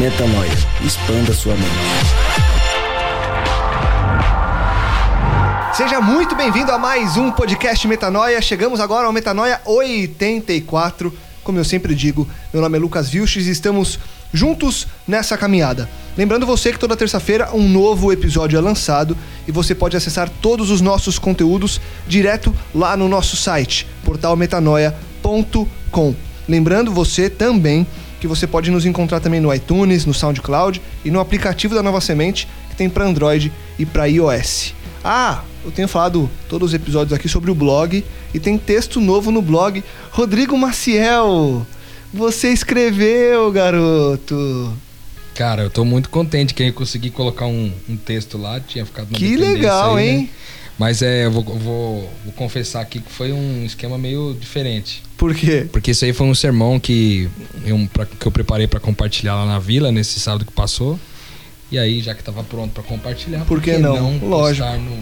Metanoia. Expanda sua mente. Seja muito bem-vindo a mais um podcast Metanoia. Chegamos agora ao Metanoia 84. Como eu sempre digo, meu nome é Lucas Vilches e estamos juntos nessa caminhada. Lembrando você que toda terça-feira um novo episódio é lançado e você pode acessar todos os nossos conteúdos direto lá no nosso site, portalmetanoia.com. Lembrando você também que você pode nos encontrar também no iTunes, no SoundCloud e no aplicativo da Nova Semente que tem para Android e para iOS. Ah, eu tenho falado todos os episódios aqui sobre o blog e tem texto novo no blog. Rodrigo Maciel, você escreveu, garoto. Cara, eu tô muito contente que eu consegui colocar um, um texto lá, tinha ficado uma Que legal, aí, né? Mas é, eu vou, vou, vou confessar aqui que foi um esquema meio diferente. Por quê? Porque isso aí foi um sermão que eu, pra- que eu preparei pra compartilhar lá na vila, nesse sábado que passou. E aí, já que tava pronto pra compartilhar, Por que não? Lógico. postar no,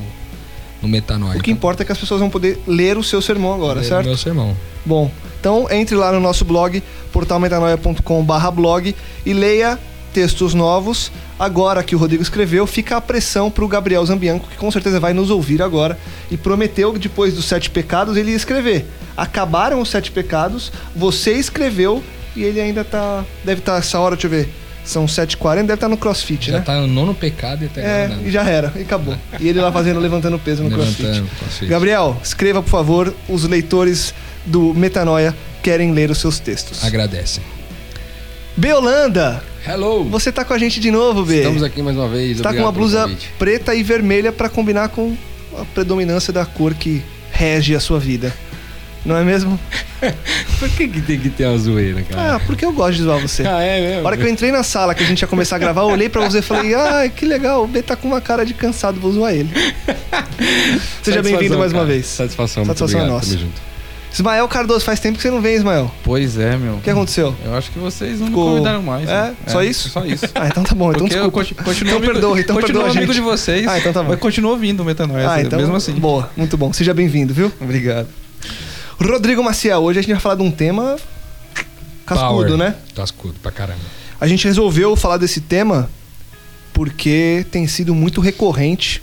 no Metanoia? O que importa é que as pessoas vão poder ler o seu sermão agora, certo? Meu sermão. Bom, então entre lá no nosso blog, portalmetanoia.com.br blog e leia textos novos. Agora que o Rodrigo escreveu, fica a pressão pro Gabriel Zambianco, que com certeza vai nos ouvir agora, e prometeu que depois dos sete pecados ele ia escrever. Acabaram os sete pecados, você escreveu e ele ainda tá. Deve estar essa hora, deixa eu ver. São 7h40, deve estar no crossfit, Já né? tá no nono pecado e até É, agora nada. e já era, e acabou. E ele lá fazendo, levantando peso no crossfit. Levantando, crossfit. Gabriel, escreva, por favor, os leitores do Metanoia querem ler os seus textos. Agradecem. Beolanda, Hello! você tá com a gente de novo, B. Estamos aqui mais uma vez. Você tá com uma blusa preta e vermelha pra combinar com a predominância da cor que rege a sua vida. Não é mesmo? Por que, que tem que ter uma zoeira, cara? Ah, porque eu gosto de zoar você. Ah, é mesmo? A hora que eu entrei na sala que a gente ia começar a gravar, eu olhei pra você e falei: Ah, que legal, o B tá com uma cara de cansado, vou zoar ele. Seja bem-vindo mais uma cara. vez. Satisfação, muito Satisfação é obrigado. nossa. Tamo junto. Ismael Cardoso, faz tempo que você não vem, Ismael. Pois é, meu. O que aconteceu? Eu acho que vocês não Ficou- me convidaram mais. É? né? Só isso? Só isso. Ah, então tá bom, então Porque eu desculpa. conti- continuo Então perdoa, então continuo perdoa amigo de vocês. Ah, então tá bom. Mas continuo ouvindo o Metanoia, Ah, então, mesmo assim. Boa, muito bom. Seja bem-vindo, viu? Obrigado. Rodrigo Maciel, hoje a gente vai falar de um tema cascudo, Power. né? Cascudo pra caramba. A gente resolveu falar desse tema porque tem sido muito recorrente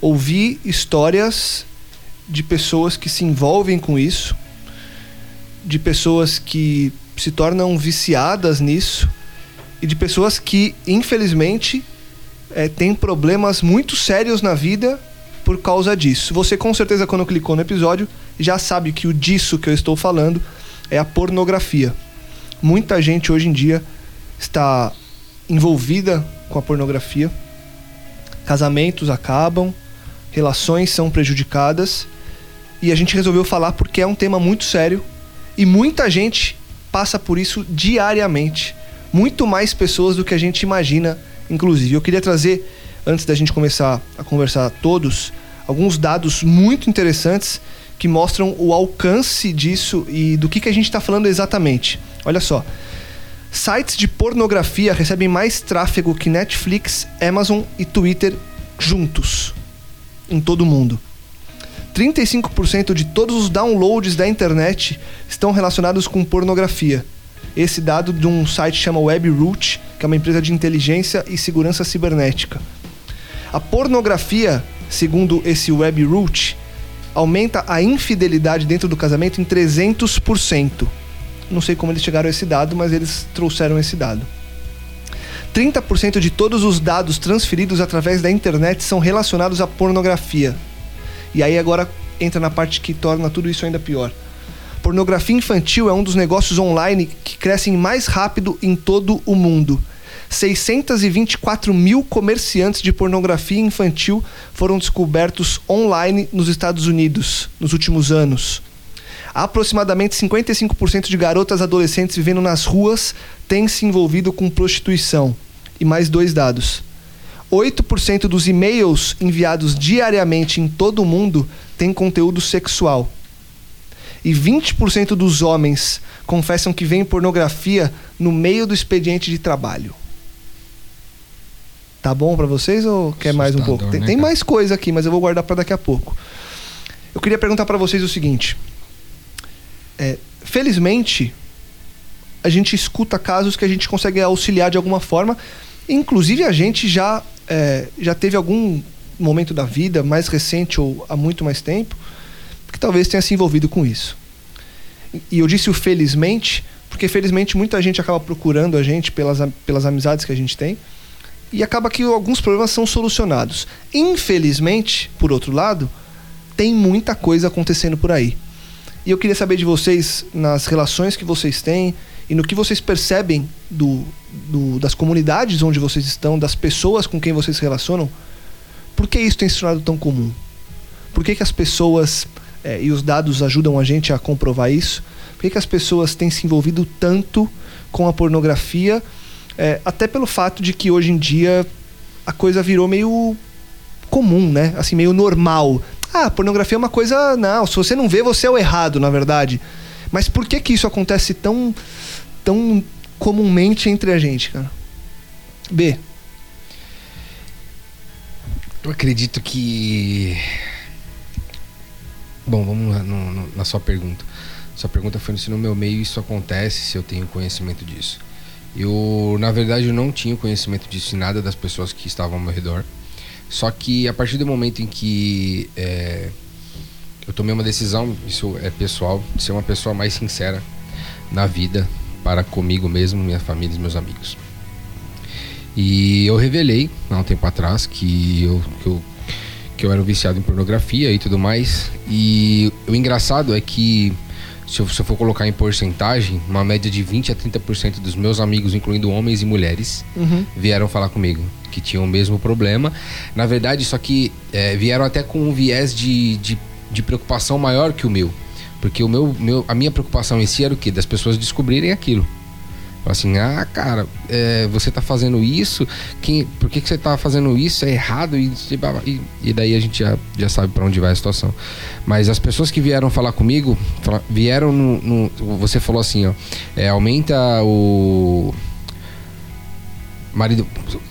ouvir histórias de pessoas que se envolvem com isso, de pessoas que se tornam viciadas nisso e de pessoas que, infelizmente, eh, têm problemas muito sérios na vida por causa disso. Você, com certeza, quando clicou no episódio, já sabe que o disso que eu estou falando é a pornografia. Muita gente hoje em dia está envolvida com a pornografia. Casamentos acabam, relações são prejudicadas e a gente resolveu falar porque é um tema muito sério e muita gente passa por isso diariamente. Muito mais pessoas do que a gente imagina, inclusive. Eu queria trazer, antes da gente começar a conversar todos, alguns dados muito interessantes que mostram o alcance disso e do que, que a gente está falando exatamente. Olha só. Sites de pornografia recebem mais tráfego que Netflix, Amazon e Twitter juntos em todo o mundo. 35% de todos os downloads da internet estão relacionados com pornografia. Esse dado de um site chama WebRoot, que é uma empresa de inteligência e segurança cibernética. A pornografia, segundo esse WebRoot, aumenta a infidelidade dentro do casamento em 300%. Não sei como eles chegaram a esse dado, mas eles trouxeram esse dado. 30% de todos os dados transferidos através da internet são relacionados à pornografia. E aí agora entra na parte que torna tudo isso ainda pior. Pornografia infantil é um dos negócios online que crescem mais rápido em todo o mundo. 624 mil comerciantes de pornografia infantil foram descobertos online nos Estados Unidos nos últimos anos. Aproximadamente 55% de garotas adolescentes vivendo nas ruas têm se envolvido com prostituição. E mais dois dados. 8% dos e-mails enviados diariamente em todo o mundo têm conteúdo sexual. E 20% dos homens confessam que veem pornografia no meio do expediente de trabalho. Tá bom para vocês ou quer mais um pouco? Tem, né, tem mais coisa aqui, mas eu vou guardar para daqui a pouco. Eu queria perguntar para vocês o seguinte: é, felizmente, a gente escuta casos que a gente consegue auxiliar de alguma forma. Inclusive, a gente já, é, já teve algum momento da vida, mais recente ou há muito mais tempo, que talvez tenha se envolvido com isso. E- eu disse o felizmente, porque felizmente muita gente acaba procurando a gente pelas, pelas amizades que a gente tem. E acaba que alguns problemas são solucionados. Infelizmente, por outro lado, tem muita coisa acontecendo por aí. E eu queria saber de vocês, nas relações que vocês têm e no que vocês percebem do, do- das comunidades onde vocês estão, das pessoas com quem vocês se relacionam, por que isso tem se tornado tão comum? Por que, que as pessoas, eh, e os dados ajudam a gente a comprovar isso, por que, que as pessoas têm se envolvido tanto com a pornografia, eh, até pelo fato de que hoje em dia a coisa virou meio comum, né? Assim, meio normal. Ah, pornografia é uma coisa. Não, se você não vê, você é o errado, na verdade. Mas por que que isso acontece tão, tão comumente entre a gente, cara? B. Eu acredito que. Bom, vamos lá no- no- na sua pergunta. Sua pergunta foi se no meu meio isso acontece, se eu tenho conhecimento disso. Eu, na verdade, eu não tinha conhecimento disso em nada das pessoas que estavam ao meu redor. Só que a partir do momento em que é, eu tomei uma decisão, isso é pessoal, de ser uma pessoa mais sincera na vida para comigo mesmo, minha família e meus amigos. E eu revelei há um tempo atrás que eu, que eu, que eu era um viciado em pornografia e tudo mais. E o engraçado é que, se eu, se eu for colocar em porcentagem, uma média de 20 a 30% dos meus amigos, incluindo homens e mulheres, Uhum. vieram falar comigo que tinham o mesmo problema. Na verdade, só que é, vieram até com um viés de, de, de preocupação maior que o meu. Porque o meu, meu, a minha preocupação em si era o quê? Das pessoas descobrirem aquilo. Assim, ah, cara, é, você tá fazendo isso, quem, por que, que você tá fazendo isso? É errado. E, e, e daí a gente já, já sabe para onde vai a situação. Mas as pessoas que vieram falar comigo, fala- vieram no, no- Você falou assim, ó, é, aumenta o marido,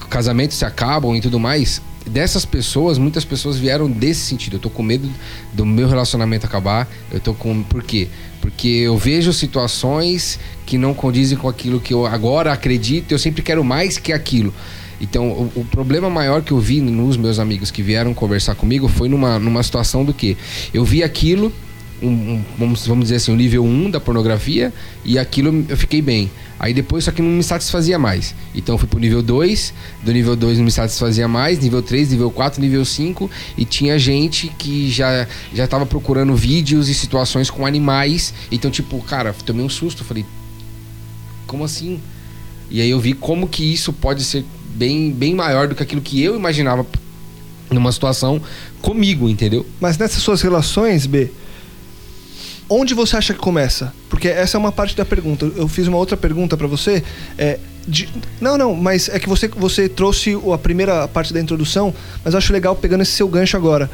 casamentos se acabam e tudo mais. Dessas pessoas, muitas pessoas vieram desse sentido. Eu tô com medo do meu relacionamento acabar. Eu tô com. Por quê? Porque eu vejo situações que não condizem com aquilo que eu agora acredito. Eu sempre quero mais que aquilo. Então, o, o problema maior que eu vi nos meus amigos que vieram conversar comigo foi numa, numa situação do que eu vi aquilo, um, um- vamos, vamos dizer assim, o nível 1 da pornografia, e aquilo eu fiquei bem. Aí depois isso aqui não me satisfazia mais. Então eu fui pro nível 2, do nível 2 não me satisfazia mais, nível 3, nível 4, nível 5, e tinha gente que já já tava procurando vídeos e situações com animais. Então, tipo, cara, tomei um susto, falei, como assim? E aí eu vi como que isso pode ser bem, bem maior do que aquilo que eu imaginava numa situação comigo, entendeu? Mas nessas suas relações, B, onde você acha que começa? Porque essa é uma parte da pergunta. Eu fiz uma outra pergunta pra você. É, de- não, não, mas é que você, você trouxe a primeira parte da introdução, mas eu acho legal pegando esse seu gancho agora.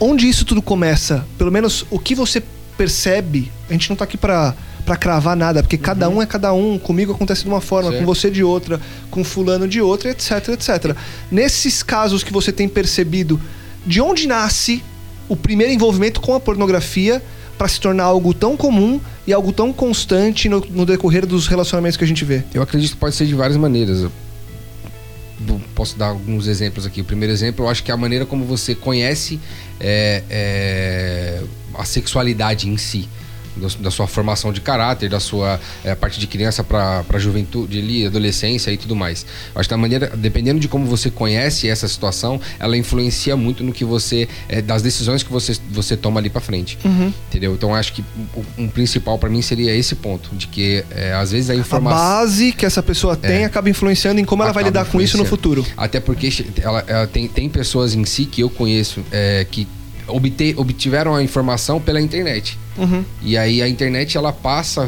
Onde isso tudo começa? Pelo menos o que você percebe? A gente não tá aqui pra, pra cravar nada, porque cada um é cada um. Comigo acontece de uma forma, Certo. com você de outra, com fulano de outra, etc, etc. Nesses casos que você tem percebido, de onde nasce o primeiro envolvimento com a pornografia para se tornar algo tão comum e algo tão constante no, no decorrer dos relacionamentos que a gente vê? Eu acredito que pode ser de várias maneiras. Eu posso dar alguns exemplos aqui. O primeiro exemplo, eu acho que é a maneira como você conhece é, é, a sexualidade em si. Da sua formação de caráter, da sua é, parte de criança para juventude, ali, adolescência e tudo mais. Eu acho que da maneira, dependendo de como você conhece essa situação, ela influencia muito no que você, é, das decisões que você, você toma ali para frente. Entendeu? Então acho que um, um principal para mim seria esse ponto, de que é, às vezes a A informação. base que essa pessoa tem acaba influenciando em como ela vai É. Lidar com isso no futuro. Até porque ela, ela tem, tem pessoas em si que eu conheço é, que obte, obtiveram a informação pela internet. Uhum. E aí a internet ela passa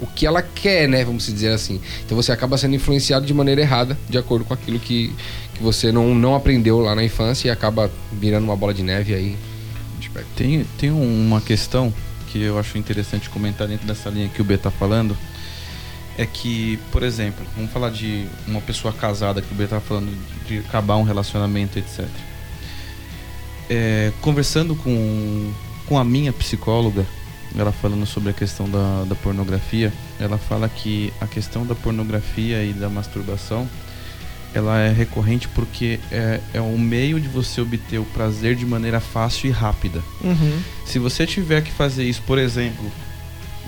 o que ela quer, né? Vamos dizer assim. Então você acaba sendo influenciado de maneira errada, de acordo com aquilo que, que você não, não aprendeu lá na infância e acaba virando uma bola de neve aí. Tem, tem uma questão que eu acho interessante comentar dentro dessa linha que o B tá falando. É que, por exemplo, vamos falar de uma pessoa casada que o B tá falando de acabar um relacionamento, etc. É, conversando com, com a minha psicóloga, ela falando sobre a questão da, da pornografia, ela fala que a questão da pornografia e da masturbação ela é recorrente porque é, é um meio de você obter o prazer de maneira fácil e rápida. Uhum. Se você tiver que fazer isso, por exemplo,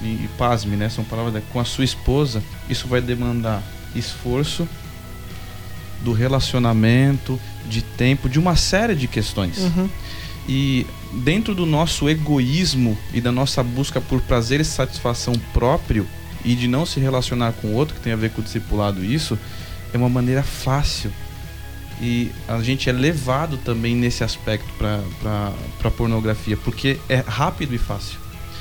e, e pasme, né? São palavras da- com a sua esposa, isso vai demandar esforço do relacionamento, de tempo, de uma série de questões. Uhum. E dentro do nosso egoísmo e da nossa busca por prazer e satisfação próprio e de não se relacionar com o outro, que tem a ver com o discipulado isso, é uma maneira fácil. E a gente é levado também nesse aspecto para a pornografia, porque é rápido e fácil.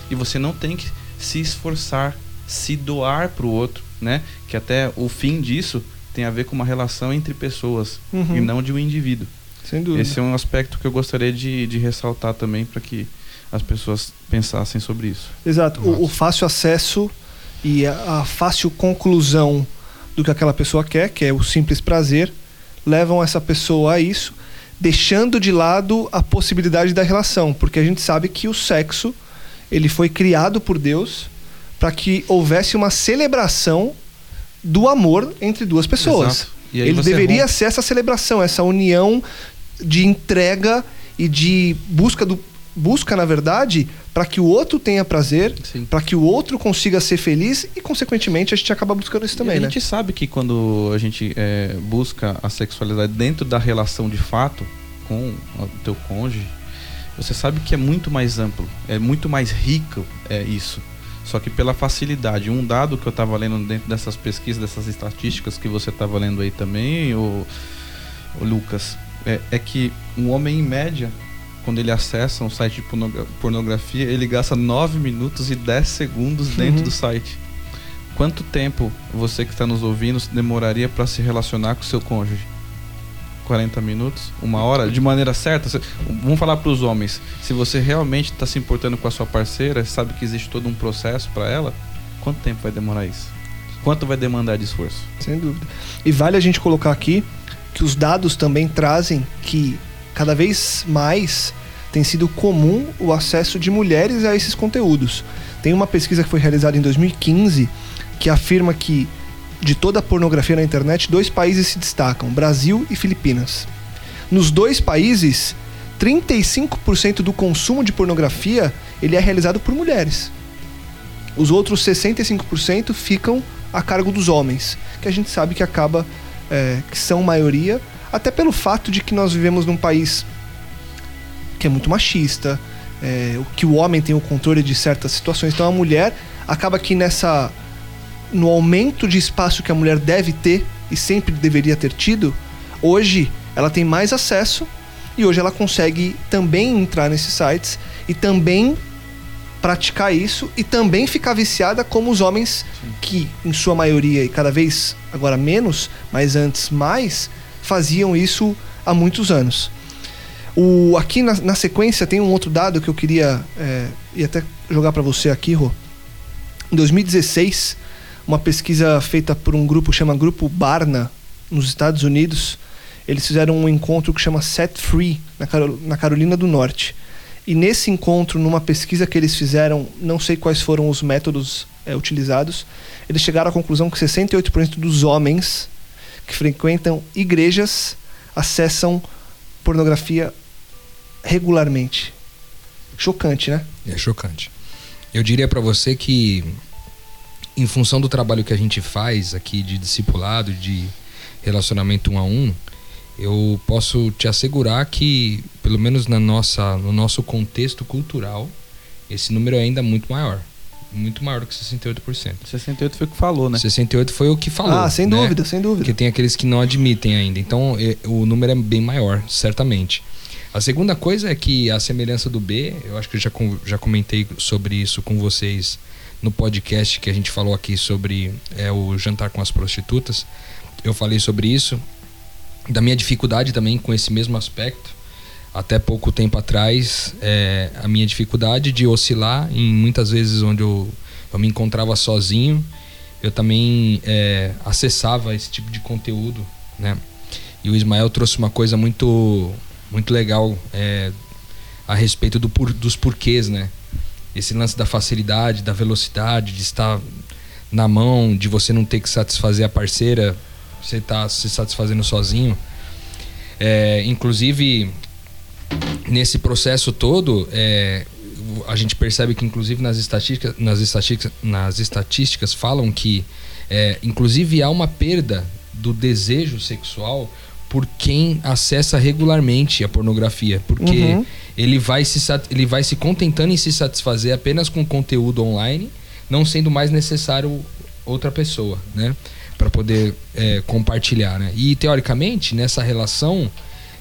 E você não tem que se esforçar, se doar para o outro, né? Que até o fim disso tem a ver com uma relação entre pessoas Uhum. e não de um indivíduo. Sem dúvida. Esse é um aspecto que eu gostaria de, de ressaltar também para que as pessoas pensassem sobre isso. Exato. O, o fácil acesso e a, a fácil conclusão do que aquela pessoa quer, que é o simples prazer, levam essa pessoa a isso, deixando de lado a possibilidade da relação, porque a gente sabe que o sexo ele foi criado por Deus para que houvesse uma celebração do amor entre duas pessoas. Ele deveria rompe- ser essa celebração, essa união de entrega e de busca do busca na verdade para que o outro tenha prazer, para que o outro consiga ser feliz e consequentemente a gente acaba buscando isso também, e a né? gente sabe que quando a gente é, busca a sexualidade dentro da relação de fato com o teu cônjuge, você sabe que é muito mais amplo, é muito mais rico é isso. Só que pela facilidade, um dado que eu estava lendo dentro dessas pesquisas, dessas estatísticas que você estava lendo aí também, o, Lucas, é, é que um homem em média, quando ele acessa um site de pornogra- pornografia, ele gasta 9 minutos e 10 segundos dentro Uhum. do site. Quanto tempo você que está nos ouvindo demoraria para se relacionar com seu cônjuge? 40 minutos? Uma hora? De maneira certa? Vamos falar para os homens. Se você realmente está se importando com a sua parceira, sabe que existe todo um processo para ela, quanto tempo vai demorar isso? Quanto vai demandar de esforço? Sem dúvida. E vale a gente colocar aqui que os dados também trazem que cada vez mais tem sido comum o acesso de mulheres a esses conteúdos. Tem uma pesquisa que foi realizada em 2015 que afirma que de toda a pornografia na internet, dois países se destacam, Brasil e Filipinas. Nos dois países, 35% do consumo de pornografia ele é realizado por mulheres. Os outros 65% ficam a cargo dos homens, que a gente sabe que acaba é, que são maioria, até pelo fato de que nós vivemos num país que é muito machista, é, que o homem tem o controle de certas situações. Então a mulher acaba que nessa no aumento de espaço que a mulher deve ter e sempre deveria ter tido, hoje ela tem mais acesso e hoje ela consegue também entrar nesses sites e também praticar isso e também ficar viciada como os homens que em sua maioria e cada vez agora menos, mas antes mais, faziam isso há muitos anos. O, aqui na, na sequência tem um outro dado que eu queria é, e até jogar para você aqui, Rô. Em 2016, uma pesquisa feita por um grupo que chama Grupo Barna, nos Estados Unidos, eles fizeram um encontro que chama Set Free, na, Carol- na Carolina do Norte. E nesse encontro, numa pesquisa que eles fizeram, não sei quais foram os métodos é, utilizados, eles chegaram à conclusão que 68% dos homens que frequentam igrejas acessam pornografia regularmente. Chocante, né? É chocante. eu diria para você que, em função do trabalho que a gente faz aqui de discipulado, de relacionamento um a um, eu posso te assegurar que, pelo menos na nossa, no nosso contexto cultural, esse número é ainda muito maior. Muito maior do que 68%. 68 foi o que falou, né? 68 foi o que falou. Ah, sem né? dúvida, sem dúvida. Porque tem aqueles que não admitem ainda. Então, é, o número é bem maior, certamente. A segunda coisa é que a semelhança do B, eu acho que eu já, já comentei sobre isso com vocês no podcast que a gente falou aqui sobre é, o jantar com as prostitutas. Eu falei sobre isso, da minha dificuldade também com esse mesmo aspecto. Até pouco tempo atrás, é, a minha dificuldade de oscilar em muitas vezes onde eu, eu me encontrava sozinho, eu também é, acessava esse tipo de conteúdo, né? E o Ismael trouxe uma coisa muito, muito legal é, a respeito do dos porquês, né? Esse lance da facilidade, da velocidade, de estar na mão, de você não ter que satisfazer a parceira, você tá se satisfazendo sozinho. É, inclusive, nesse processo todo, é, a gente percebe que, inclusive, nas estatísticas, nas estatísticas, nas estatísticas falam que, é, inclusive, há uma perda do desejo sexual por quem acessa regularmente a pornografia, porque Uhum. ele, vai se, ele vai se contentando em se satisfazer apenas com conteúdo online, não sendo mais necessário outra pessoa, né? Para poder é, compartilhar, né? E teoricamente nessa relação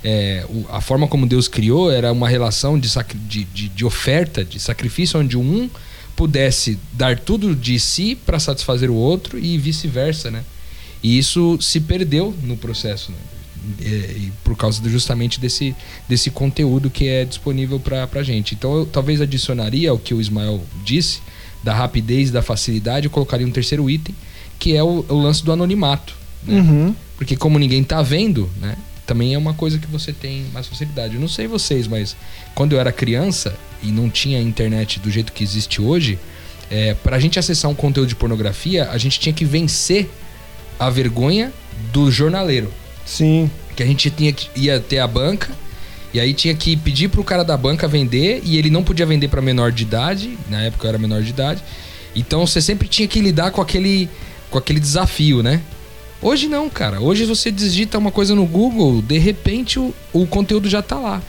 é, o- a forma como Deus criou era uma relação de, de, de, de oferta, de sacrifício, onde um pudesse dar tudo de si para satisfazer o outro e vice-versa, né? E isso se perdeu no processo, né? É, e por causa justamente desse, desse conteúdo que é disponível para a gente. Então eu talvez adicionaria ao que o Ismael disse, da rapidez, da facilidade, eu colocaria um terceiro item, que é o, o lance do anonimato. né? Uhum. Porque como ninguém tá vendo, né? Também é uma coisa que você tem mais facilidade. Eu não sei vocês, mas quando eu era criança e não tinha internet do jeito que existe hoje, é, pra gente acessar um conteúdo de pornografia, a gente tinha que vencer a vergonha do jornaleiro. Sim. Que a gente tinha que ia ter a banca e aí tinha que pedir pro cara da banca vender e ele não podia vender para menor de idade, na época eu era menor de idade. Então você sempre tinha que lidar com aquele com aquele desafio, né? Hoje não, cara. Hoje você digita uma coisa no Google, de repente o, o conteúdo já tá lá.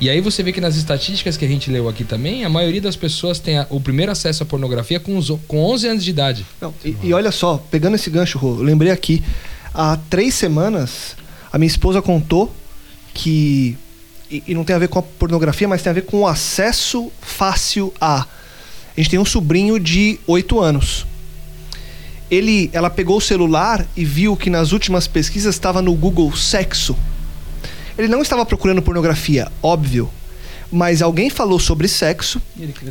E aí você vê que nas estatísticas que a gente leu aqui também, a maioria das pessoas tem a- o primeiro acesso à pornografia com, os, com 11 anos de idade. Não, e, e olha só, pegando esse gancho, Rô, eu lembrei aqui, há três semanas, a minha esposa contou que. E, e não tem a ver com a pornografia, mas tem a ver com o acesso fácil a. A gente tem um sobrinho de 8 anos. Ele, ela pegou o celular e viu que nas últimas pesquisas estava no Google sexo. Ele não estava procurando pornografia, óbvio. Mas alguém falou sobre sexo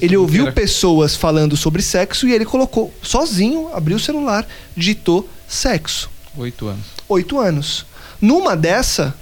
ele ouviu pessoas falando sobre sexo e ele colocou sozinho, abriu o celular, digitou sexo. Oito anos. Oito anos. Numa dessa,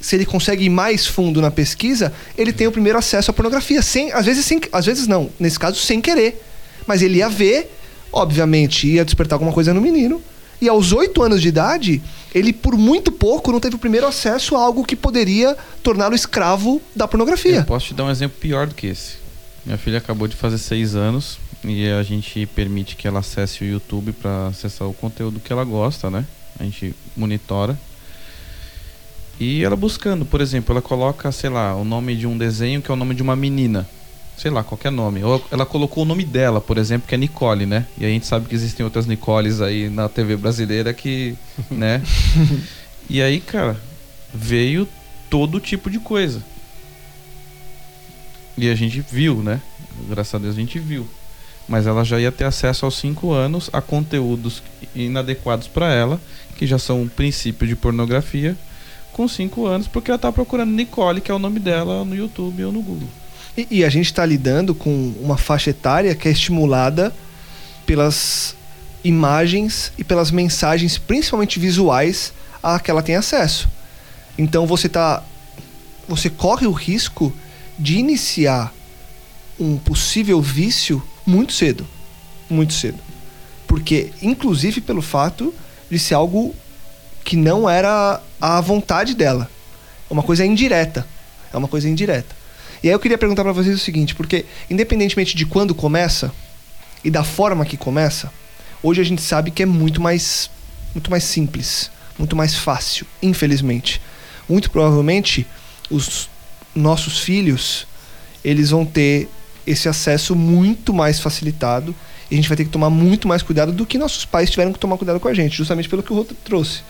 se ele consegue ir mais fundo na pesquisa, ele tem o primeiro acesso à pornografia. Sem, às vezes sem, às vezes não. Nesse caso, sem querer. Mas ele ia ver, obviamente, ia despertar alguma coisa no menino. E aos oito anos de idade, ele por muito pouco não teve o primeiro acesso a algo que poderia torná-lo escravo da pornografia. Eu posso te dar um exemplo pior do que esse. Minha filha acabou de fazer seis anos e a gente permite que ela acesse o YouTube para acessar o conteúdo que ela gosta, né? A gente monitora. E ela buscando, por exemplo, ela coloca, sei lá, o nome de um desenho que é o nome de uma menina. Sei lá, qualquer nome. Ou ela colocou o nome dela, por exemplo, que é Nicole, né? E a gente sabe que existem outras Nicoles aí na TV brasileira que, né? e aí, cara, veio todo tipo de coisa. E a gente viu, né? Graças a Deus a gente viu. Mas ela já ia ter acesso aos 5 anos a conteúdos inadequados para ela, que já são um princípio de pornografia, com 5 anos, porque ela tá procurando Nicole, que é o nome dela, no YouTube ou no Google. E, e a gente está lidando com uma faixa etária que é estimulada pelas imagens e pelas mensagens, principalmente visuais, a que ela tem acesso. Então você tá, você corre o risco de iniciar um possível vício muito cedo, muito cedo, porque inclusive pelo fato de ser algo que não era a vontade dela, é uma coisa indireta, é uma coisa indireta. E aí eu queria perguntar para vocês o seguinte, porque independentemente de quando começa e da forma que começa, hoje a gente sabe que é muito mais muito mais simples, muito mais fácil, infelizmente. Muito provavelmente os nossos filhos, eles vão ter esse acesso muito mais facilitado e a gente vai ter que tomar muito mais cuidado do que nossos pais tiveram que tomar cuidado com a gente, justamente pelo que o Rô trouxe.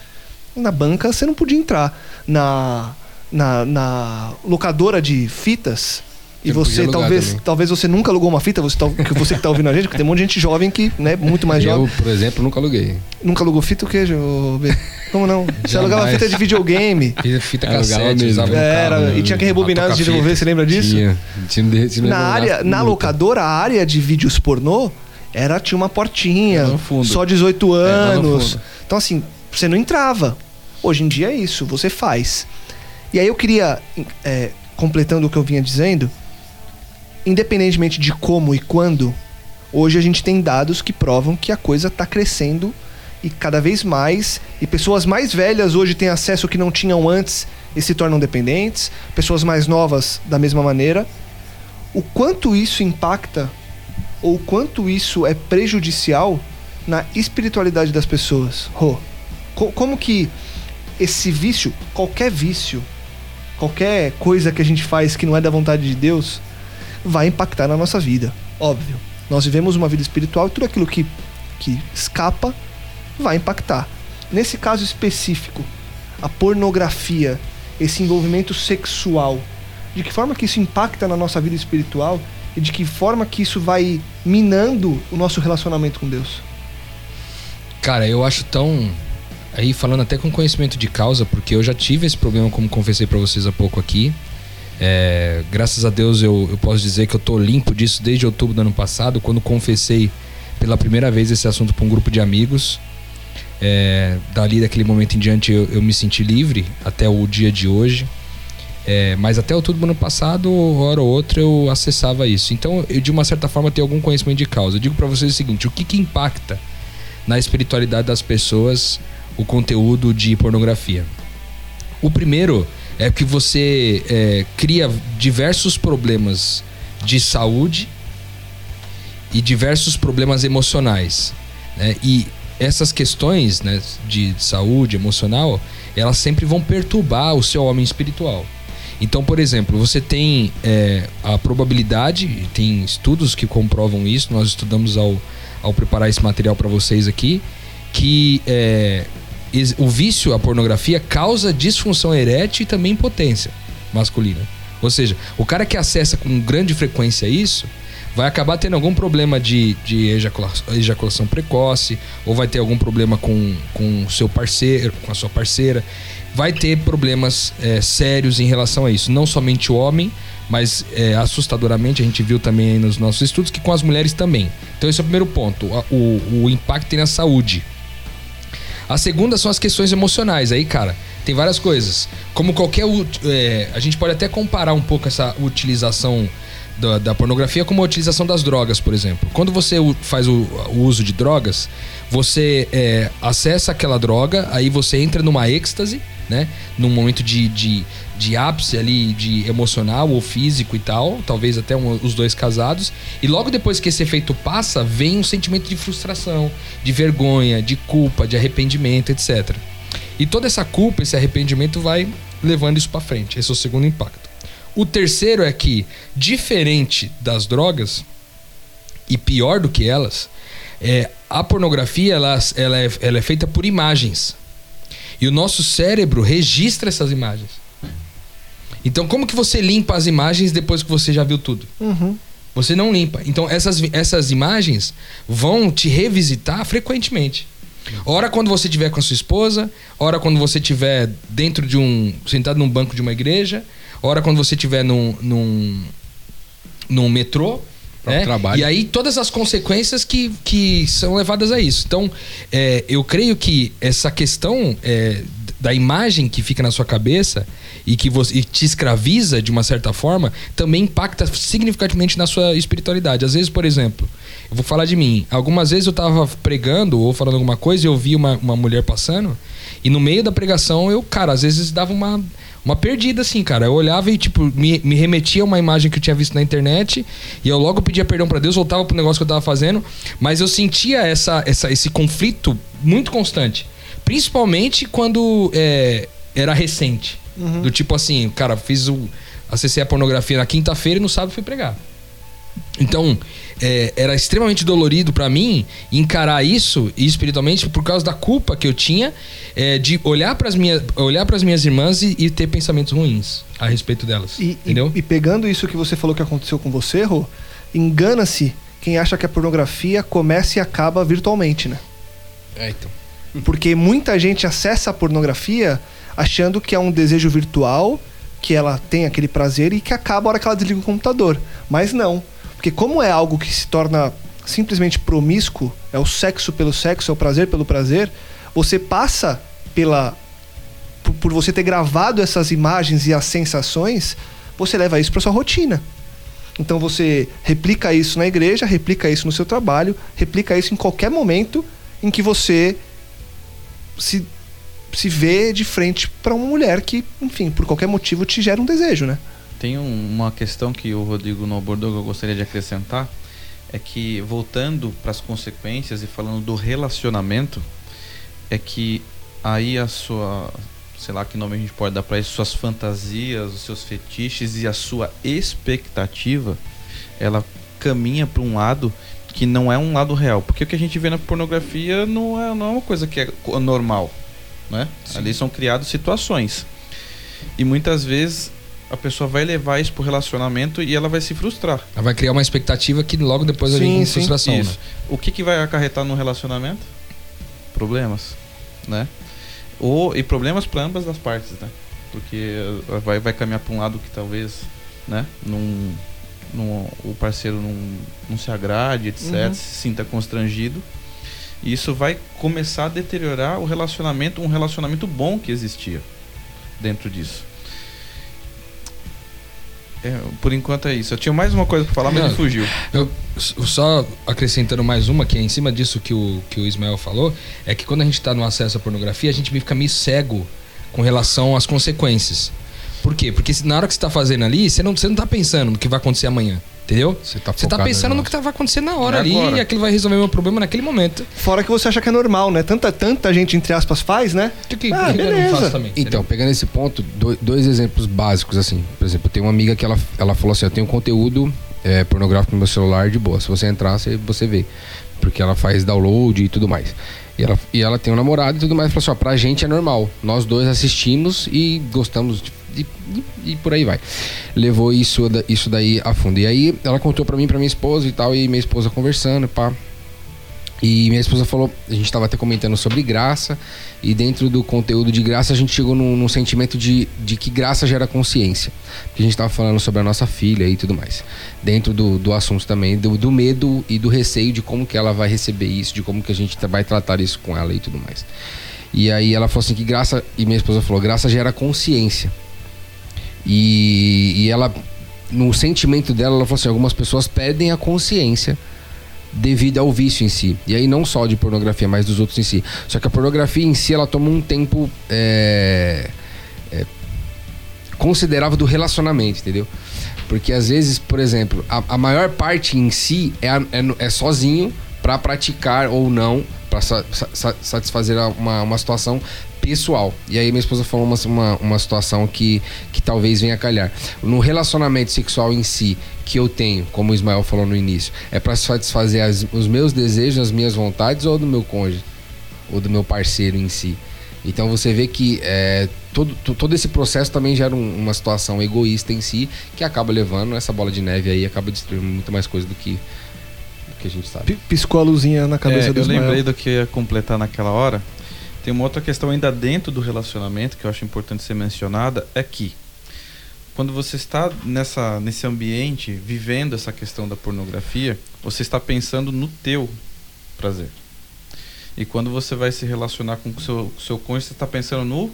Na banca você não podia entrar. Na, na, na locadora de fitas, e você talvez, talvez você nunca alugou uma fita, você, tá, que você que tá ouvindo a gente, porque tem um monte de gente jovem que, né, muito mais eu, jovem. Eu, por exemplo, nunca aluguei. Nunca alugou fita o quê, B? Como não? Você alugava fita de videogame. Fita, fita cassete, usava Era, carro, e tinha que rebobinar antes de devolver, você lembra disso? Tinha. tinha, tinha na área, na locadora, a área de vídeos pornô era tinha uma portinha, só 18 anos. Então assim, você não entrava. Hoje em dia é isso, você faz. E aí eu queria, é, completando o que eu vinha dizendo, independentemente de como e quando, hoje a gente tem dados que provam que a coisa está crescendo e cada vez mais, e pessoas mais velhas hoje têm acesso que não tinham antes e se tornam dependentes, pessoas mais novas da mesma maneira. O quanto isso impacta ou o quanto isso é prejudicial na espiritualidade das pessoas? Rô, como que esse vício, qualquer vício, qualquer coisa que a gente faz que não é da vontade de Deus, vai impactar na nossa vida. Óbvio. Nós vivemos uma vida espiritual e tudo aquilo que, que escapa vai impactar. Nesse caso específico, a pornografia, esse envolvimento sexual, de que forma que isso impacta na nossa vida espiritual e de que forma que isso vai minando o nosso relacionamento com Deus? Cara, eu acho tão aí falando até com conhecimento de causa, porque eu já tive esse problema, como confessei para vocês há pouco aqui. É, graças a Deus eu, eu posso dizer que eu tô limpo disso desde outubro do ano passado, quando confessei pela primeira vez esse assunto para um grupo de amigos. É, dali daquele momento em diante eu, eu, me senti livre até o dia de hoje. É, mas até outubro do ano passado, hora ou outra, eu acessava isso. Então, eu de uma certa forma tenho algum conhecimento de causa. Eu digo para vocês o seguinte: o que, que impacta na espiritualidade das pessoas o conteúdo de pornografia. O primeiro é que você é, cria diversos problemas de saúde e diversos problemas emocionais. Né? E essas questões né, de saúde emocional, elas sempre vão perturbar o seu homem espiritual. Então, por exemplo, você tem é, a probabilidade, tem estudos que comprovam isso, nós estudamos ao, ao preparar esse material para vocês aqui, que é, o vício à pornografia causa disfunção erétil e também impotência masculina. Ou seja, o cara que acessa com grande frequência isso vai acabar tendo algum problema de, de ejaculação, ejaculação precoce, ou vai ter algum problema com o seu parceiro, com a sua parceira. Vai ter problemas é, sérios em relação a isso. Não somente o homem, mas é, assustadoramente a gente viu também nos nossos estudos que com as mulheres também. Então esse é o primeiro ponto. O, o impacto tem na saúde. A segunda são as questões emocionais. Aí, cara, tem várias coisas. Como qualquer. É, a gente pode até comparar um pouco essa utilização da, da, pornografia com a utilização das drogas, por exemplo. Quando você faz o, o uso de drogas, você é, acessa aquela droga, aí você entra numa êxtase, né? Num momento de, de, de ápice ali, de emocional ou físico e tal, talvez até um, os dois casados. E logo depois que esse efeito passa, vem um sentimento de frustração, de vergonha, de culpa, de arrependimento, etc. E toda essa culpa, esse arrependimento vai levando isso para frente. Esse é o segundo impacto. O terceiro é que, diferente das drogas, e pior do que elas, é, a pornografia ela, ela, é, ela é feita por imagens. E o nosso cérebro registra essas imagens. Então, como que você limpa as imagens depois que você já viu tudo? Uhum. Você não limpa. Então, essas, essas imagens vão te revisitar frequentemente. Ora quando você estiver com a sua esposa, ora quando você estiver dentro de um. sentado num banco de uma igreja, ora quando você estiver num, num, num metrô. Né? Trabalho. E aí todas as consequências que, que são levadas a isso. Então, é, eu creio que essa questão é, da imagem que fica na sua cabeça e que você e te escraviza de uma certa forma também impacta significativamente na sua espiritualidade. Às vezes, por exemplo, eu vou falar de mim. Algumas vezes eu estava pregando ou falando alguma coisa e eu vi uma, uma mulher passando e no meio da pregação eu, cara, às vezes dava uma uma perdida, assim, cara. Eu olhava e, tipo, me, me remetia a uma imagem que eu tinha visto na internet e eu logo pedia perdão para Deus, voltava pro negócio que eu tava fazendo, mas eu sentia essa, essa, esse conflito muito constante. Principalmente quando é, era recente. Uhum. Do tipo assim, cara, fiz o. Acessei a pornografia na quinta-feira e no sábado fui pregar. Então, é, era extremamente dolorido para mim encarar isso espiritualmente por causa da culpa que eu tinha é, de olhar para as minhas olhar minhas irmãs e, e ter pensamentos ruins a respeito delas, E, entendeu? e, e pegando isso que você falou que aconteceu com você, Rô, engana-se quem acha que a pornografia começa e acaba virtualmente, né? É, então. Porque muita gente acessa a pornografia achando que é um desejo virtual, que ela tem aquele prazer e que acaba a hora que ela desliga o computador. Mas não. Porque como é algo que se torna simplesmente promíscuo, é o sexo pelo sexo, é o prazer pelo prazer, você passa pela por, por você ter gravado essas imagens e as sensações, você leva isso para sua rotina. Então você replica isso na igreja, replica isso no seu trabalho, replica isso em qualquer momento em que você se, se vê de frente para uma mulher que, enfim, por qualquer motivo te gera um desejo, né? Tem um- uma questão que o Rodrigo não abordou que eu gostaria de acrescentar. É que, voltando para as consequências e falando do relacionamento, é que aí a sua. Sei lá que nome a gente pode dar para isso, suas fantasias, os seus fetiches e a sua expectativa, ela caminha para um lado que não é um lado real. Porque o que a gente vê na pornografia não é, não é uma coisa que é normal. Né? Ali são criadas situações. E muitas vezes a pessoa vai levar isso pro relacionamento e ela vai se frustrar. Ela vai criar uma expectativa que logo depois Sim, vem com sim. frustração, né? O que, que vai acarretar no relacionamento? Problemas, né? Ou, e problemas para ambas as partes, né? Porque eh, vai, vai caminhar para um lado que talvez, né? Num, num- o parceiro não, não se agrade, etc. Uhum. Se sinta constrangido. E isso vai começar a deteriorar o relacionamento, um relacionamento bom que existia dentro disso. É, por enquanto é isso. Eu tinha mais uma coisa para falar, mas Não. me fugiu. Eu, só acrescentando mais uma, que é em cima disso que o, que o Ismael falou, é que quando a gente está no acesso à pornografia, a gente fica meio cego com relação às consequências. Por quê? Porque na hora que você está fazendo ali, você não, você não tá pensando no que vai acontecer amanhã. Entendeu? Você tá Você tá pensando no que tá, vai acontecer na hora É ali agora. e aquilo vai resolver o meu problema naquele momento. Fora que você acha que é normal, né? Tanta, tanta gente, entre aspas, faz, né? Que, que, Ah, que eu não beleza. faço também. Então, pegando esse ponto, do- dois exemplos básicos, assim. Por exemplo, eu tenho uma amiga que ela, ela falou assim: eu tenho conteúdo é, pornográfico no meu celular de boa. Se você entrar, você, você vê. Porque ela faz download e tudo mais. E ela, e ela tem um namorado e tudo mais. Falou assim: ó, pra gente é normal. Nós dois assistimos e gostamos de. De- de- e por aí vai. Levou isso, isso daí a fundo. E aí ela contou pra mim, pra minha esposa e tal. E minha esposa conversando, pá. E minha esposa falou, a gente estava até comentando sobre graça, e dentro do conteúdo de graça a gente chegou num, num sentimento de, de que graça gera consciência. Porque a gente estava falando sobre a nossa filha e tudo mais. Dentro do, do assunto também, do, do medo e do receio de como que ela vai receber isso, de como que a gente tra- vai tratar isso com ela e tudo mais. E aí ela falou assim que graça, e minha esposa falou, graça gera consciência. E, e ela, no sentimento dela, ela falou assim, algumas pessoas perdem a consciência devido ao vício em si. E aí não só de pornografia, mas dos outros em si. Só que a pornografia em si, ela toma um tempo é, é, considerável do relacionamento, entendeu? Porque às vezes, por exemplo, a, a maior parte em si é, é, é sozinho pra praticar ou não, pra sa- sa- sa- satisfazer uma, uma situação pessoal. E aí minha esposa falou uma, uma, uma situação que, que talvez venha a calhar. No relacionamento sexual em si, que eu tenho, como o Ismael falou no início, é pra satisfazer as- os meus desejos, as minhas vontades ou do meu cônjuge? Ou do meu parceiro em si? Então você vê que é, todo, to- todo esse processo também gera um- uma situação egoísta em si, que acaba levando essa bola de neve aí, acaba destruindo muito mais coisa do que, do que a gente sabe. P- Piscou a luzinha na cabeça É, do eu Ismael. lembrei do que ia completar naquela hora. Tem uma outra questão ainda dentro do relacionamento que eu acho importante ser mencionada, é que quando você está nessa, nesse ambiente, vivendo essa questão da pornografia, você está pensando no teu prazer. E quando você vai se relacionar com o seu, seu cônjuge, você está pensando no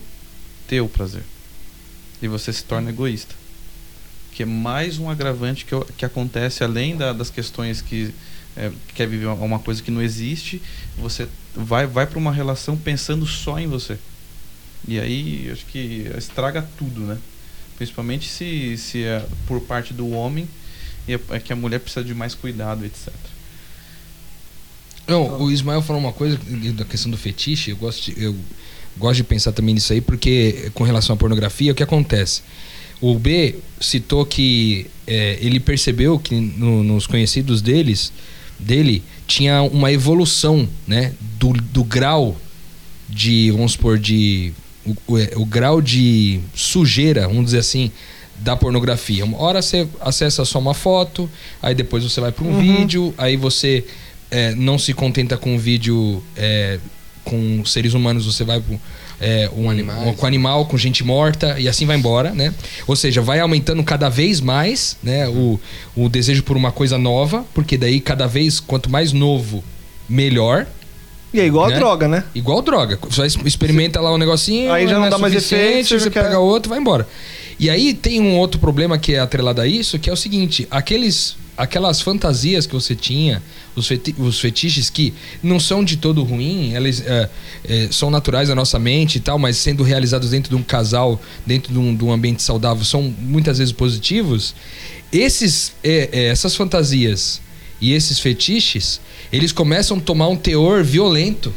teu prazer. E você se torna egoísta. Que é mais um agravante que, que acontece além da- das questões que é, quer viver uma- coisa que não existe, você vai, vai para uma relação pensando só em você. E aí, acho que estraga tudo, né? Principalmente se, se é por parte do homem e é é que a mulher precisa de mais cuidado, etc. Não, o Ismael falou uma coisa da questão do fetiche. Eu gosto, de, eu gosto de pensar também nisso aí, porque com relação à pornografia, o que acontece? O B citou que é, ele percebeu que no- nos conhecidos deles, dele tinha uma evolução, né, do, do grau de, vamos supor, de o, o- é, o grau de sujeira, vamos dizer assim, da pornografia. Uma hora você acessa só uma foto, aí depois você vai para um vídeo, aí você é, não se contenta com um vídeo é, com seres humanos, você vai para é, um, um- com animal, com gente morta e assim vai embora, né? Ou seja, vai aumentando cada vez mais, né? O, o desejo por uma coisa nova, porque daí cada vez quanto mais novo, melhor. E é igual Né? a droga, né? Igual droga. Você vai- experimenta lá um negocinho, Aí já não é dá mais efeito, você você já quer- pega outro, vai embora. E aí tem um outro problema que é atrelado a isso, que é o seguinte, aqueles aquelas fantasias que você tinha, os, feti os fetiches que não são de todo ruim, eles é, é, são naturais da nossa mente e tal, mas sendo realizados dentro de um casal, dentro de um, de um ambiente saudável, são muitas vezes positivos. Esses, é, é, essas fantasias e esses fetiches, eles começam a tomar um teor violento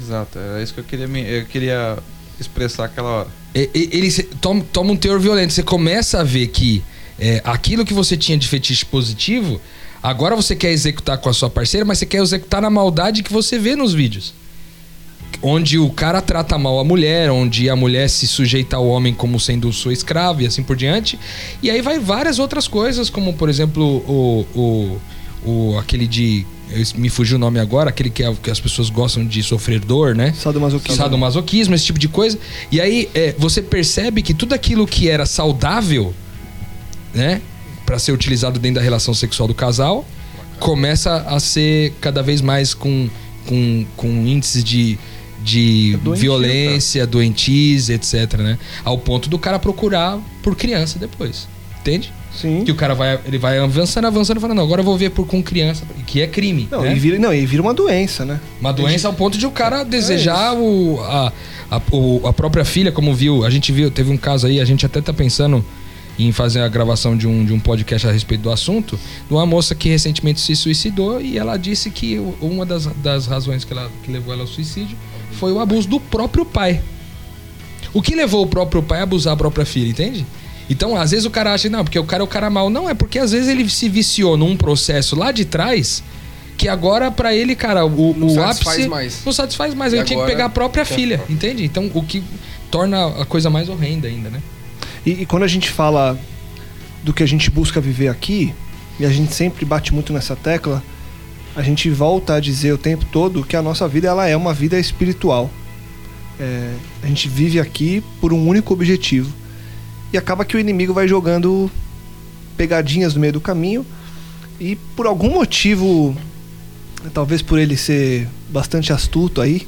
Exato, é isso que eu queria, eu queria expressar aquela ele se- toma, toma um teor violento. Você começa a ver que é, aquilo que você tinha de fetiche positivo, agora você quer executar com a sua parceira, mas você quer executar na maldade que você vê nos vídeos. Onde o cara trata mal a mulher, onde a mulher se sujeita ao homem como sendo sua escrava e assim por diante. E aí vai várias outras coisas, como por exemplo o, o, o aquele de. Eu- Me fugiu o nome agora, aquele que, é- que as pessoas gostam de sofrer dor, né? Sadomasoquismo. sadomasoquismo, esse tipo de coisa. E aí é, você percebe que tudo aquilo que era saudável, né, para ser utilizado dentro da relação sexual do casal, começa a ser cada vez mais com, com, com índices de, de É doentio, violência, doentice, etc, né? Ao ponto do cara procurar por criança depois. Entende? Sim. Que o cara vai, ele vai avançando, avançando, falando, não, agora eu vou ver por com criança, que é crime. Não, né? e vira, não, e vira uma doença, né? Uma doença ao ponto de o É cara desejar o, a, a, o- a própria filha, como viu. A gente viu, teve um caso aí, a gente até tá pensando em fazer a gravação de um, de um podcast a respeito do assunto, de uma moça que recentemente se suicidou e ela disse que uma das, das razões que, ela, que levou ela ao suicídio foi o abuso do próprio pai. O que levou o próprio pai a abusar a própria filha, entende? Então, às vezes o cara acha, não, porque o cara é o cara mal. Não, é porque às vezes ele se viciou num processo lá de trás que agora pra ele, cara, o, Não o satisfaz ápice mais. não satisfaz mais. E Ele tinha que pegar a própria filha, própria. entende? Então, o que torna a coisa mais horrenda ainda, né? E, e quando a gente fala do que a gente busca viver aqui, e a gente sempre bate muito nessa tecla, a gente volta a dizer o tempo todo que a nossa vida ela é uma vida espiritual. É, a gente vive aqui por um único objetivo. E acaba que o inimigo vai jogando pegadinhas no meio do caminho e por algum motivo, talvez por ele ser bastante astuto aí,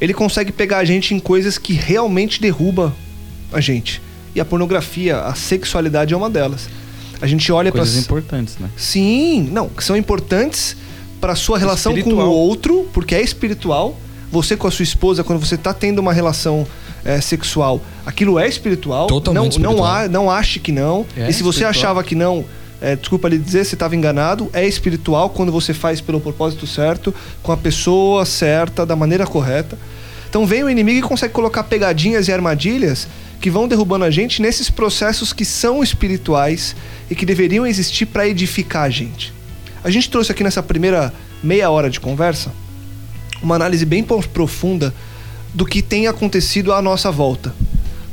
ele consegue pegar a gente em coisas que realmente derruba a gente. E a pornografia, a sexualidade é uma delas. A gente olha para Coisas importantes, né? Sim, não, que são importantes para sua relação com o Espiritual. outro, porque é espiritual. Você com a sua esposa, quando você tá tendo uma relação é, sexual, aquilo é espiritual. Totalmente não, Não, espiritual. há, não ache que não. É e se você espiritual. achava que não, é, desculpa lhe dizer, você estava enganado. É espiritual quando você faz pelo propósito certo, com a pessoa certa, da maneira correta. Então vem o inimigo e consegue colocar pegadinhas e armadilhas que vão derrubando a gente nesses processos que são espirituais e que deveriam existir para edificar a gente. A gente trouxe aqui nessa primeira meia hora de conversa uma análise bem profunda do que tem acontecido à nossa volta.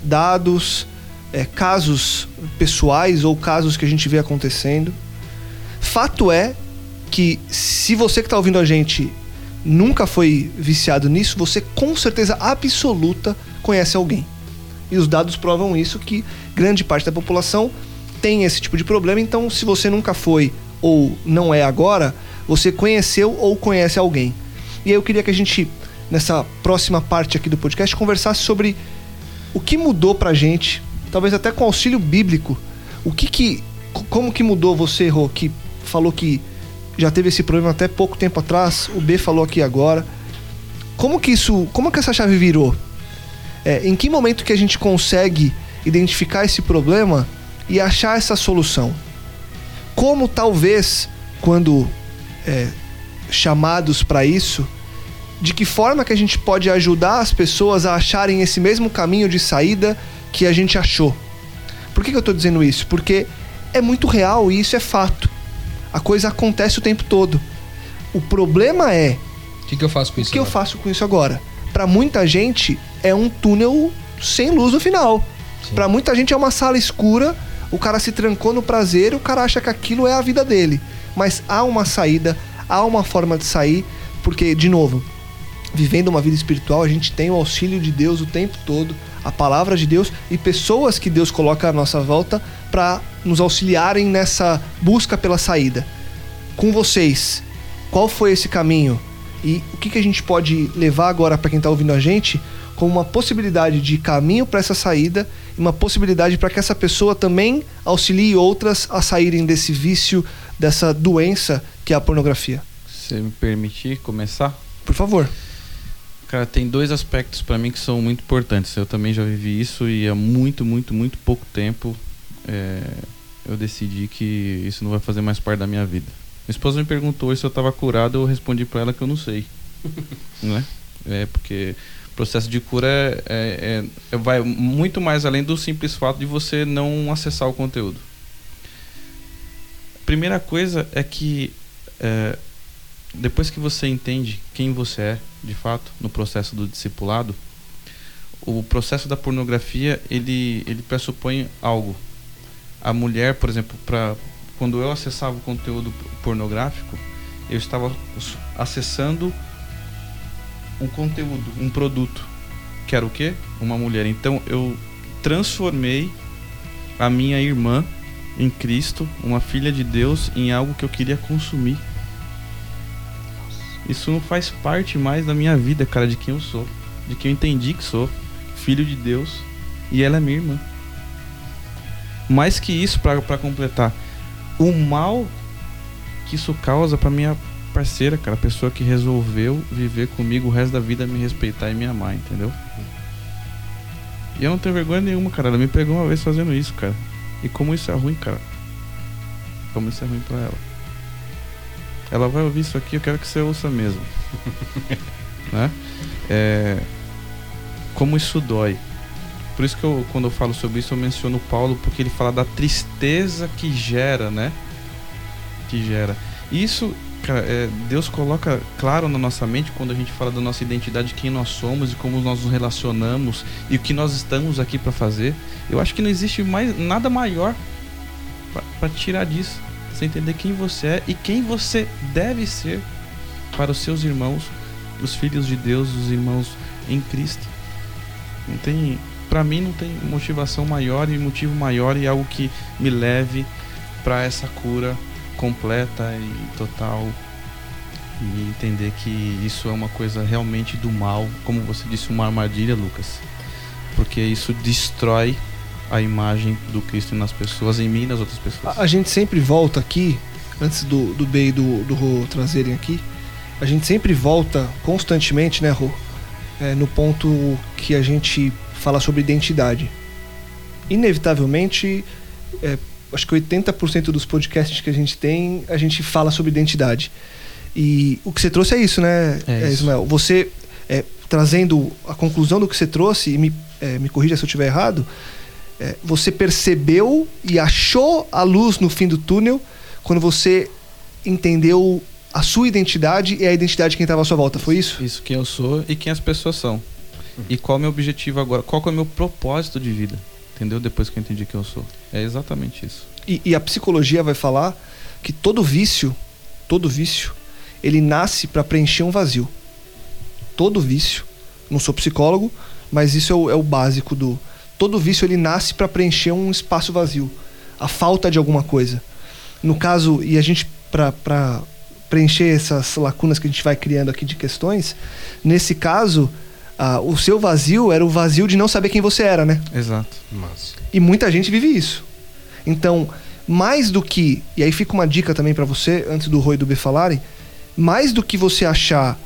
Dados, é, casos pessoais ou casos que a gente vê acontecendo. Fato é que se você que está ouvindo a gente nunca foi viciado nisso, você com certeza absoluta conhece alguém. E os dados provam isso que grande parte da população tem esse tipo de problema. Então, se você nunca foi ou não é agora, você conheceu ou conhece alguém. E aí eu queria que a gente, nessa próxima parte aqui do podcast, conversasse sobre o que mudou pra gente, talvez até com auxílio bíblico. O que que. co- Como que mudou você, Rô, que falou que já teve esse problema até pouco tempo atrás, o B falou aqui agora. Como que isso. Como que essa chave virou? É, em que momento que a gente consegue identificar esse problema e achar essa solução? Como talvez, quando é, chamados para isso, de que forma que a gente pode ajudar as pessoas a acharem esse mesmo caminho de saída que a gente achou? Por que, que eu estou dizendo isso? Porque é muito real e isso é fato. A coisa acontece o tempo todo. O problema é O que, que eu faço com isso? o que eu agora? faço com isso agora? Pra muita gente é um túnel sem luz no final. Pra muita gente é uma sala escura, o cara se trancou no prazer, o cara acha que aquilo é a vida dele. Mas há uma saída, há uma forma de sair, porque de novo, vivendo uma vida espiritual, a gente tem o auxílio de Deus o tempo todo, a palavra de Deus e pessoas que Deus coloca à nossa volta para nos auxiliarem nessa busca pela saída. Com vocês, qual foi esse caminho? E o que, que a gente pode levar agora para quem está ouvindo a gente como uma possibilidade de caminho para essa saída e uma possibilidade para que essa pessoa também auxilie outras a saírem desse vício, dessa doença que é a pornografia? Se me permitir começar? Por favor. Cara, tem dois aspectos pra mim que são muito importantes. Eu também já vivi isso e há muito, muito, muito pouco tempo é, eu decidi que isso não vai fazer mais parte da minha vida. Minha esposa me perguntou se eu estava curado, eu respondi pra ela que eu não sei. né? É porque o processo de cura é, é- é- vai muito mais além do simples fato de você não acessar o conteúdo. Primeira coisa é que é, depois que você entende quem você é, de fato, no processo do discipulado, o processo da pornografia ele ele pressupõe algo. A mulher, por exemplo, para quando eu acessava o conteúdo pornográfico, eu estava acessando um conteúdo, um produto, que era o quê? Uma mulher. Então eu transformei a minha irmã em Cristo, uma filha de Deus, em algo que eu queria consumir. Isso não faz parte mais da minha vida, cara, de quem eu sou, de quem eu entendi que sou, filho de Deus, e ela é minha irmã. Mais que isso, pra completar, o mal que isso causa pra minha parceira, cara, pessoa que resolveu viver comigo o resto da vida, me respeitar e me amar, entendeu? E eu não tenho vergonha nenhuma, cara. Ela me pegou uma vez fazendo isso, cara. E como isso é ruim, cara. Como isso é ruim pra ela. Ela vai ouvir isso aqui, eu quero que você ouça mesmo. né? É, como isso dói. Por isso que eu, quando eu falo sobre isso, eu menciono Paulo, porque ele fala da tristeza que gera, né? Que gera. Isso, é, Deus coloca claro na nossa mente quando a gente fala da nossa identidade, quem nós somos e como nós nos relacionamos e o que nós estamos aqui para fazer. Eu acho que não existe mais nada maior para tirar disso. Você entender quem você é e quem você deve ser para os seus irmãos, os filhos de Deus, os irmãos em Cristo. Não tem, para mim não tem motivação maior e motivo maior e algo que me leve para essa cura completa e total e entender que isso é uma coisa realmente do mal, como você disse, uma armadilha, Lucas. Porque isso destrói a imagem do Cristo nas pessoas, em mim e nas outras pessoas. A, a gente sempre volta aqui, antes do, do B e do, do Rô trazerem aqui, a gente sempre volta constantemente, né, Rô? É, no ponto que a gente fala sobre identidade. Inevitavelmente, é, acho que 80% dos podcasts que a gente tem, a gente fala sobre identidade. E o que você trouxe é isso, né, É é, isso. Ismael? Você, é, trazendo a conclusão do que você trouxe, e me, é, me corrija se eu estiver errado, é, você percebeu e achou a luz no fim do túnel quando você entendeu a sua identidade e a identidade de quem estava à sua volta. Foi isso? Isso, quem eu sou e quem as pessoas são. E qual é o meu objetivo agora? Qual é o meu propósito de vida? Entendeu? Depois que eu entendi quem eu sou. É exatamente isso. E, e a psicologia vai falar que todo vício, todo vício, ele nasce para preencher um vazio. Todo vício. Não sou psicólogo, mas isso é o, é o básico do. Todo vício ele nasce para preencher um espaço vazio, a falta de alguma coisa. No caso, e a gente para preencher essas lacunas que a gente vai criando aqui de questões, nesse caso, ah, o seu vazio era o vazio de não saber quem você era, né? Exato. Massa. E muita gente vive isso. Então, mais do que. E aí fica uma dica também pra você, antes do Rui e do B falarem. Mais do que você achar.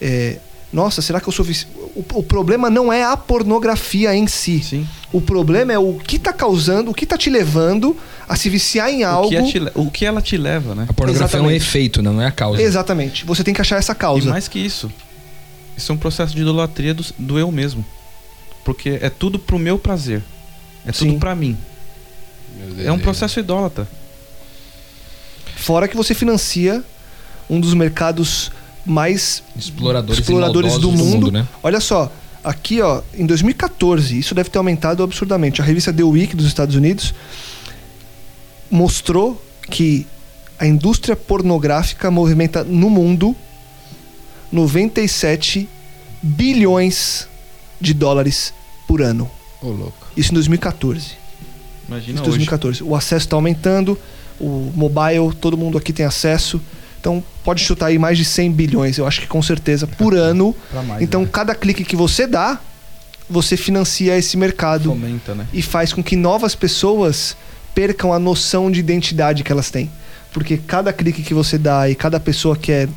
é, Nossa, será que eu sou. O, o problema não é a pornografia em si. Sim. O problema é o que tá causando, o que tá te levando a se viciar em O algo. que, é te o que ela te leva, né? A pornografia é um Exatamente. efeito, não é a causa. Exatamente. Você tem que achar essa E causa. mais que isso, isso é um processo de idolatria do, do eu mesmo. Porque é tudo pro meu prazer. É Sim. tudo pra mim. É um processo idólatra. Fora que você financia um dos mercados mais Exploradores, exploradores do maldosos mundo. né? Olha só, aqui ó, em 2014, isso deve ter aumentado absurdamente. A revista The Week dos Estados Unidos mostrou que a indústria pornográfica movimenta no mundo 97 bilhões de dólares por ano. Ô, louco. Isso em 2014. Imagina Isso em hoje. 2014. O acesso está aumentando, o mobile, todo mundo aqui tem acesso. Então pode chutar aí mais de 100 bilhões, eu acho que com certeza, por ano. Mais, Então né? cada clique que você dá, você financia esse mercado fomenta, né? e faz com que novas pessoas percam a noção de identidade que elas têm. Porque cada clique que você dá e cada pessoa que é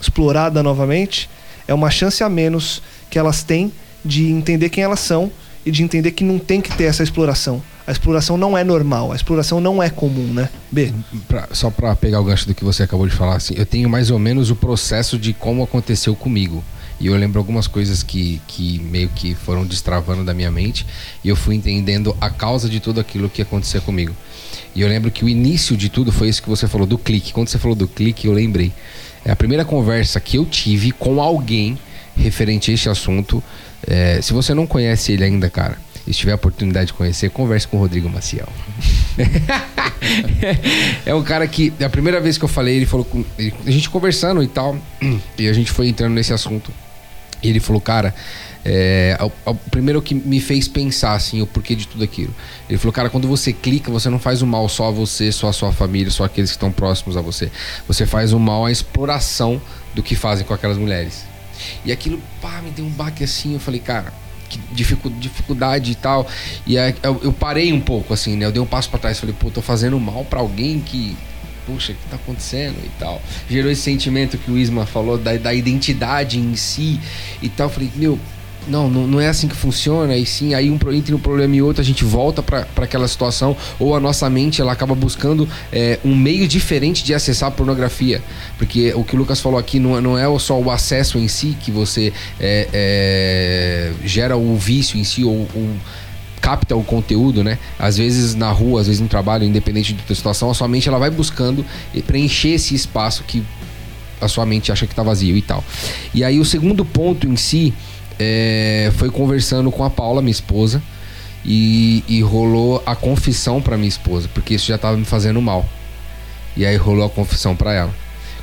explorada novamente é uma chance a menos que elas têm de entender quem elas são e de entender que não tem que ter essa exploração. A exploração não é normal, a exploração não é comum, né? B. Pra- só pra pegar o gancho do que você acabou de falar, assim, eu tenho mais ou menos o processo de como aconteceu comigo. E eu lembro algumas coisas que, que meio que foram destravando da minha mente. E eu fui entendendo a causa de tudo aquilo que acontecia comigo. E eu lembro que o início de tudo foi isso que você falou do clique. Quando você falou do clique, eu lembrei. É a primeira conversa que eu tive com alguém referente a este assunto. É, se você não conhece ele ainda, cara, e se tiver a oportunidade de conhecer, converse com o Rodrigo Maciel. é um cara que, a primeira vez que eu falei, ele falou com. ele- a gente conversando e tal, e a gente foi entrando nesse assunto. E ele falou, cara, é, o, o primeiro que me fez pensar assim, o porquê de tudo aquilo. Ele falou, cara, quando você clica, você não faz o mal só a você, só a sua família, só aqueles que estão próximos a você. Você faz o mal à exploração do que fazem com aquelas mulheres. E aquilo, pá, me deu um baque assim, eu falei, cara, dificuldade e tal. E aí eu, eu parei um pouco, assim, né? Eu dei um passo pra trás, falei, pô, tô fazendo mal pra alguém que. Puxa, o que tá acontecendo e tal. Gerou esse sentimento que o Isma falou da, da identidade em si e tal. Eu falei, meu, não, não, não é assim que funciona. E sim, aí um, entre um problema e outro, a gente volta pra aquela situação. Ou a nossa mente ela acaba buscando é, um meio diferente de acessar a pornografia. Porque o que o Lucas falou aqui não, é- não é só o acesso em si que você é, é, gera o vício em si, ou, capta o conteúdo, né? Às vezes na rua, às vezes no trabalho, independente da situação, a sua mente ela vai buscando preencher esse espaço que a sua mente acha que tá vazio e tal. E aí o segundo ponto em si é, foi conversando com a Paula, minha esposa, e, e rolou a confissão pra minha esposa, porque isso já tava me fazendo mal. E aí rolou a confissão pra ela.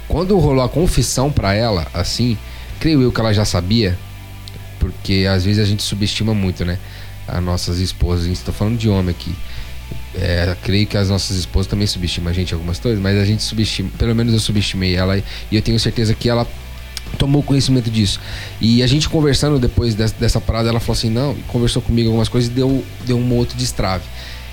Quando rolou a confissão pra ela, assim, creio eu que ela já sabia, porque às vezes a gente subestima muito, né? As nossas esposas, gente tá falando de homem aqui. É, creio que as nossas esposas também subestimam a gente algumas coisas, mas a gente subestima, pelo menos eu subestimei ela e eu tenho certeza que ela tomou conhecimento disso. E a gente conversando depois des- dessa parada, ela falou assim: não, conversou comigo algumas coisas e deu, deu um outro destrave.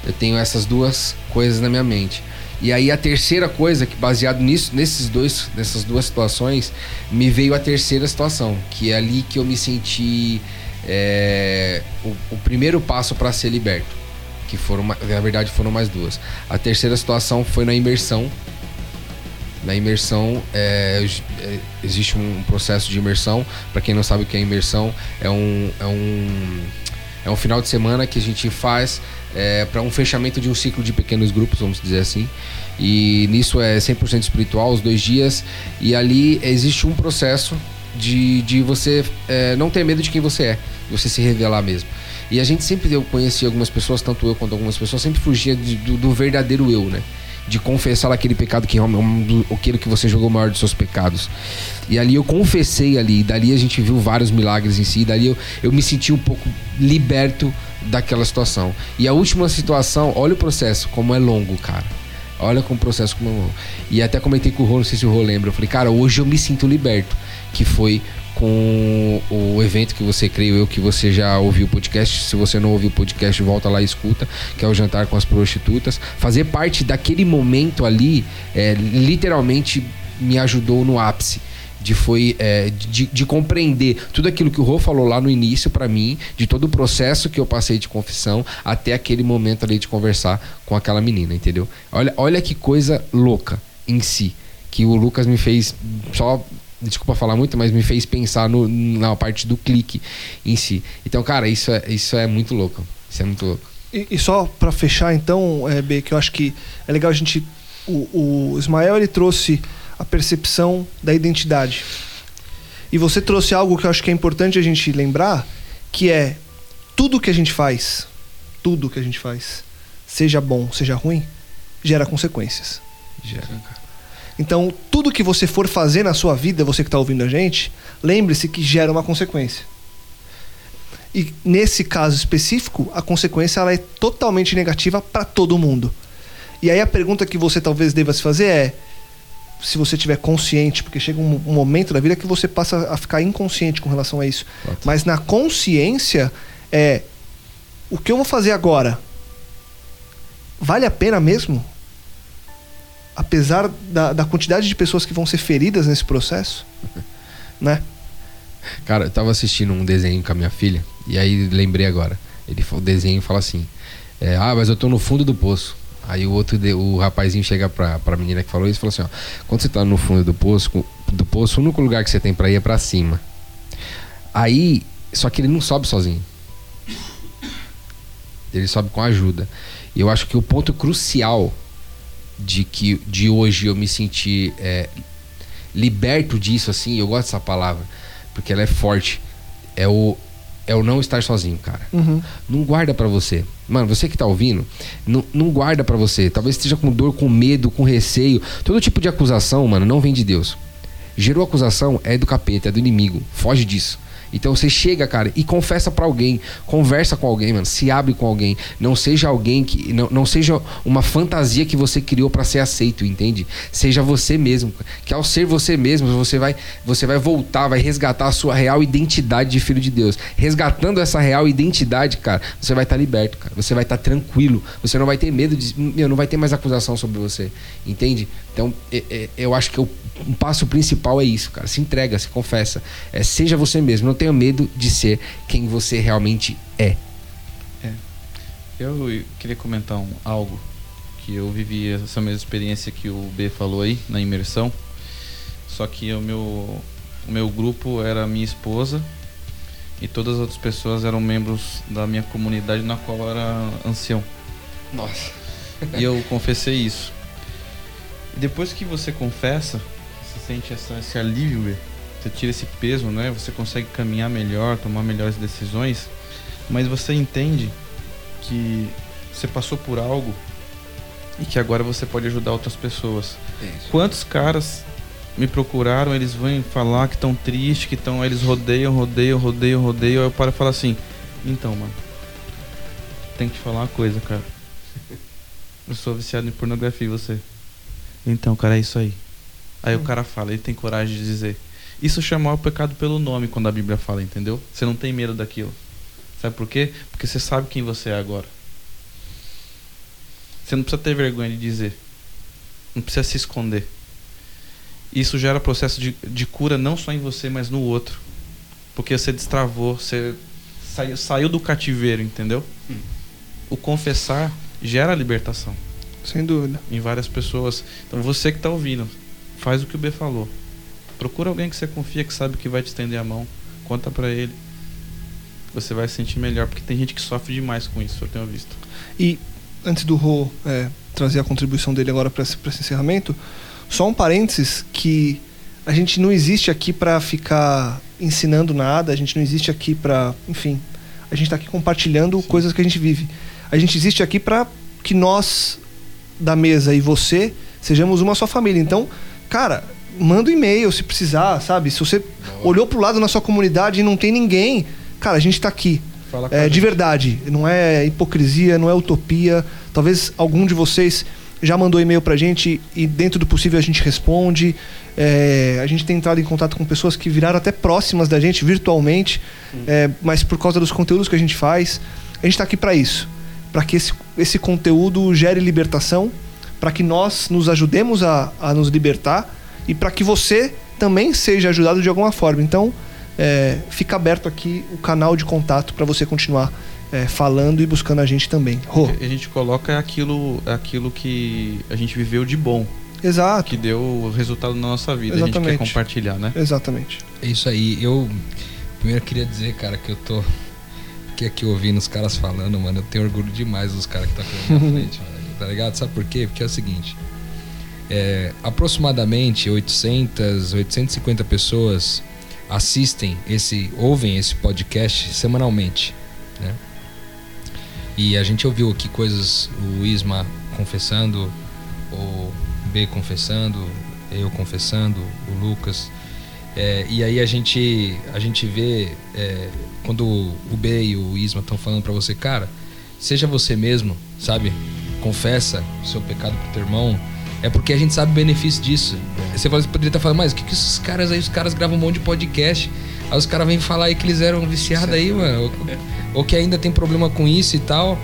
Eu tenho essas duas coisas na minha mente. E aí a terceira coisa, que baseado nisso, nesses dois, nessas duas situações, me veio a terceira situação, que é ali que eu me senti é, o, o primeiro passo para ser liberto. Que foram, na verdade, foram mais duas. A terceira situação foi na imersão. Na imersão, é, é, existe um processo de imersão. Para quem não sabe o que é imersão, é um, é um, é um final de semana que a gente faz para um fechamento de um ciclo de pequenos grupos, vamos dizer assim. E nisso é 100% espiritual, os dois dias. E ali existe um processo de, de você é, não ter medo de quem você é, você se revelar mesmo. E a gente sempre, eu conheci algumas pessoas, tanto eu quanto algumas pessoas, sempre fugia de- do, do verdadeiro eu, né? De confessar aquele pecado que realmente aquele que você jogou o maior dos seus pecados. E ali eu confessei ali, e dali a gente viu vários milagres em si, e dali eu, eu me senti um pouco liberto daquela situação. E a última situação, olha o processo, como é longo, cara. Olha como o processo como é longo. E até comentei com o Rô, não sei se o Rô lembra, eu falei, cara, hoje eu me sinto liberto. Que foi com o evento que você, creio eu, que você já ouviu o podcast. Se você não ouviu o podcast, volta lá e escuta, que é o Jantar com as Prostitutas. Fazer parte daquele momento ali, é, literalmente me ajudou no ápice de foi é, de, de compreender tudo aquilo que o Rô falou lá no início para mim, de todo o processo que eu passei de confissão até aquele momento ali de conversar com aquela menina, entendeu? Olha, olha que coisa louca em si que o Lucas me fez só desculpa falar muito, mas me fez pensar no, na parte do clique em si. Então, cara, isso é, isso é muito louco. Isso é muito louco. E, e só para fechar, então, é, B, que eu acho que é legal a gente. O, o Ismael ele trouxe a percepção da identidade. E você trouxe algo que eu acho que é importante a gente lembrar, que é tudo que a gente faz, tudo que a gente faz, seja bom, seja ruim, gera consequências. Gera, cara. Então, tudo que você for fazer na sua vida, você que está ouvindo a gente, lembre-se que gera uma consequência. E nesse caso específico, a consequência ela é totalmente negativa para todo mundo. E aí a pergunta que você talvez deva se fazer é: se você tiver consciente, porque chega um, um momento da vida que você passa a ficar inconsciente com relação a isso. Mas na consciência é o que eu vou fazer agora vale a pena mesmo? Apesar da, da quantidade de pessoas que vão ser feridas nesse processo, né? Cara, eu tava assistindo um desenho com a minha filha, e aí lembrei agora. Ele, o desenho fala assim: é, Ah, mas eu tô no fundo do poço. Aí o outro, o rapazinho chega pra, pra menina que falou isso e falou assim: ó, quando você tá no fundo do poço, do poço, o único lugar que você tem pra ir é pra cima. Aí, só que ele não sobe sozinho. Ele sobe com ajuda. E eu acho que o ponto crucial de que de hoje eu me sentir é, liberto disso, assim, eu gosto dessa palavra, porque ela é forte. É o, é o não estar sozinho, cara. Uhum. Não guarda pra você. Mano, você que tá ouvindo, não, não guarda pra você. Talvez esteja com dor, com medo, com receio. Todo tipo de acusação, mano, não vem de Deus. Gerou acusação é do capeta, é do inimigo. Foge disso. Então você chega, cara, e confessa pra alguém, conversa com alguém, mano, se abre com alguém. Não seja alguém que não, não seja uma fantasia que você criou pra ser aceito, entende? Seja você mesmo, que ao ser você mesmo, você vai você vai voltar, vai resgatar a sua real identidade de filho de Deus. Resgatando essa real identidade, cara, você vai estar liberto, cara. Você vai estar tranquilo, você não vai ter medo de, meu, não vai ter mais acusação sobre você, entende? Então, é- é- eu acho que o um passo principal é isso, cara. Se entrega, se confessa. É, seja você mesmo. Não tenha medo de ser quem você realmente é. Eu queria comentar um, algo que eu vivi essa mesma experiência que o B falou aí na imersão. Só que o meu o meu grupo era minha esposa e todas as outras pessoas eram membros da minha comunidade na qual eu era ancião. Nossa. E eu confessei isso. Depois que você confessa, você sente essa, esse alívio, Bê. você tira esse peso, né? Você consegue caminhar melhor, tomar melhores decisões, mas você entende que você passou por algo e que agora você pode ajudar outras pessoas. Quantos caras me procuraram, eles vêm falar que estão tristes, que estão, eles rodeiam, rodeiam, rodeiam, rodeiam, aí eu paro e falo assim: "Então, mano, tem que te falar uma coisa, cara. Eu sou viciado em pornografia, e você?" Então, cara, é isso aí. Aí o cara fala, ele tem coragem de dizer. Isso chamar o pecado pelo nome quando a Bíblia fala, entendeu? Você não tem medo daquilo. Sabe por quê? Porque você sabe quem você é agora. Você não precisa ter vergonha de dizer. Não precisa se esconder. Isso gera processo de, de cura não só em você, mas no outro. Porque você destravou, você saiu, saiu do cativeiro, entendeu? O confessar gera libertação Sem dúvida. em várias pessoas. Então você que está ouvindo, faz o que o B falou. Procura alguém que você confia, que sabe que vai te estender a mão. Conta pra ele. Você vai se sentir melhor, porque tem gente que sofre demais com isso, eu tenho visto. E antes do Rô é, trazer a contribuição dele agora para esse, pra esse encerramento, só um parênteses que a gente não existe aqui para ficar ensinando nada, a gente não existe aqui para, enfim, a gente está aqui compartilhando coisas que a gente vive. A gente existe aqui para que nós da mesa e você sejamos uma só família. Então, cara, manda um e-mail se precisar, sabe? Se você olhou pro lado na sua comunidade e não tem ninguém, cara, a gente tá aqui. É, de verdade, não é hipocrisia, não é utopia. Talvez algum de vocês já mandou e-mail pra gente e dentro do possível a gente responde. É, a gente tem entrado em contato com pessoas que viraram até próximas da gente virtualmente, é, mas por causa dos conteúdos que a gente faz, a gente está aqui para isso, para que esse, esse conteúdo gere libertação, para que nós nos ajudemos a, a nos libertar e para que você também seja ajudado de alguma forma. Então, é, fica aberto aqui o canal de contato para você continuar é, falando e buscando a gente também. A gente coloca aquilo, aquilo que a gente viveu de bom, exato, que deu resultado na nossa vida. A gente Exatamente. quer compartilhar, né? exatamente. É isso aí. Eu primeiro queria dizer, cara, que eu tô aqui, aqui ouvindo os caras falando, mano. Eu tenho orgulho demais dos caras que tá aqui na minha frente, mano. Tá ligado? Sabe por quê? Porque é o seguinte. É, aproximadamente 800, 850 pessoas assistem esse, ouvem esse podcast semanalmente, né? E a gente ouviu aqui coisas, o Isma confessando, o B confessando, eu confessando, o Lucas. É, e aí a gente, a gente vê é, quando o B e o Isma estão falando pra você, cara, seja você mesmo, sabe? Confessa o seu pecado pro teu irmão. É porque a gente sabe o benefício disso. Você pode- poderia estar falando, mas o que, que esses caras aí, os caras gravam um monte de podcast. Aí os caras vêm falar aí que eles eram viciados aí, mano. Ou, ou que ainda tem problema com isso e tal.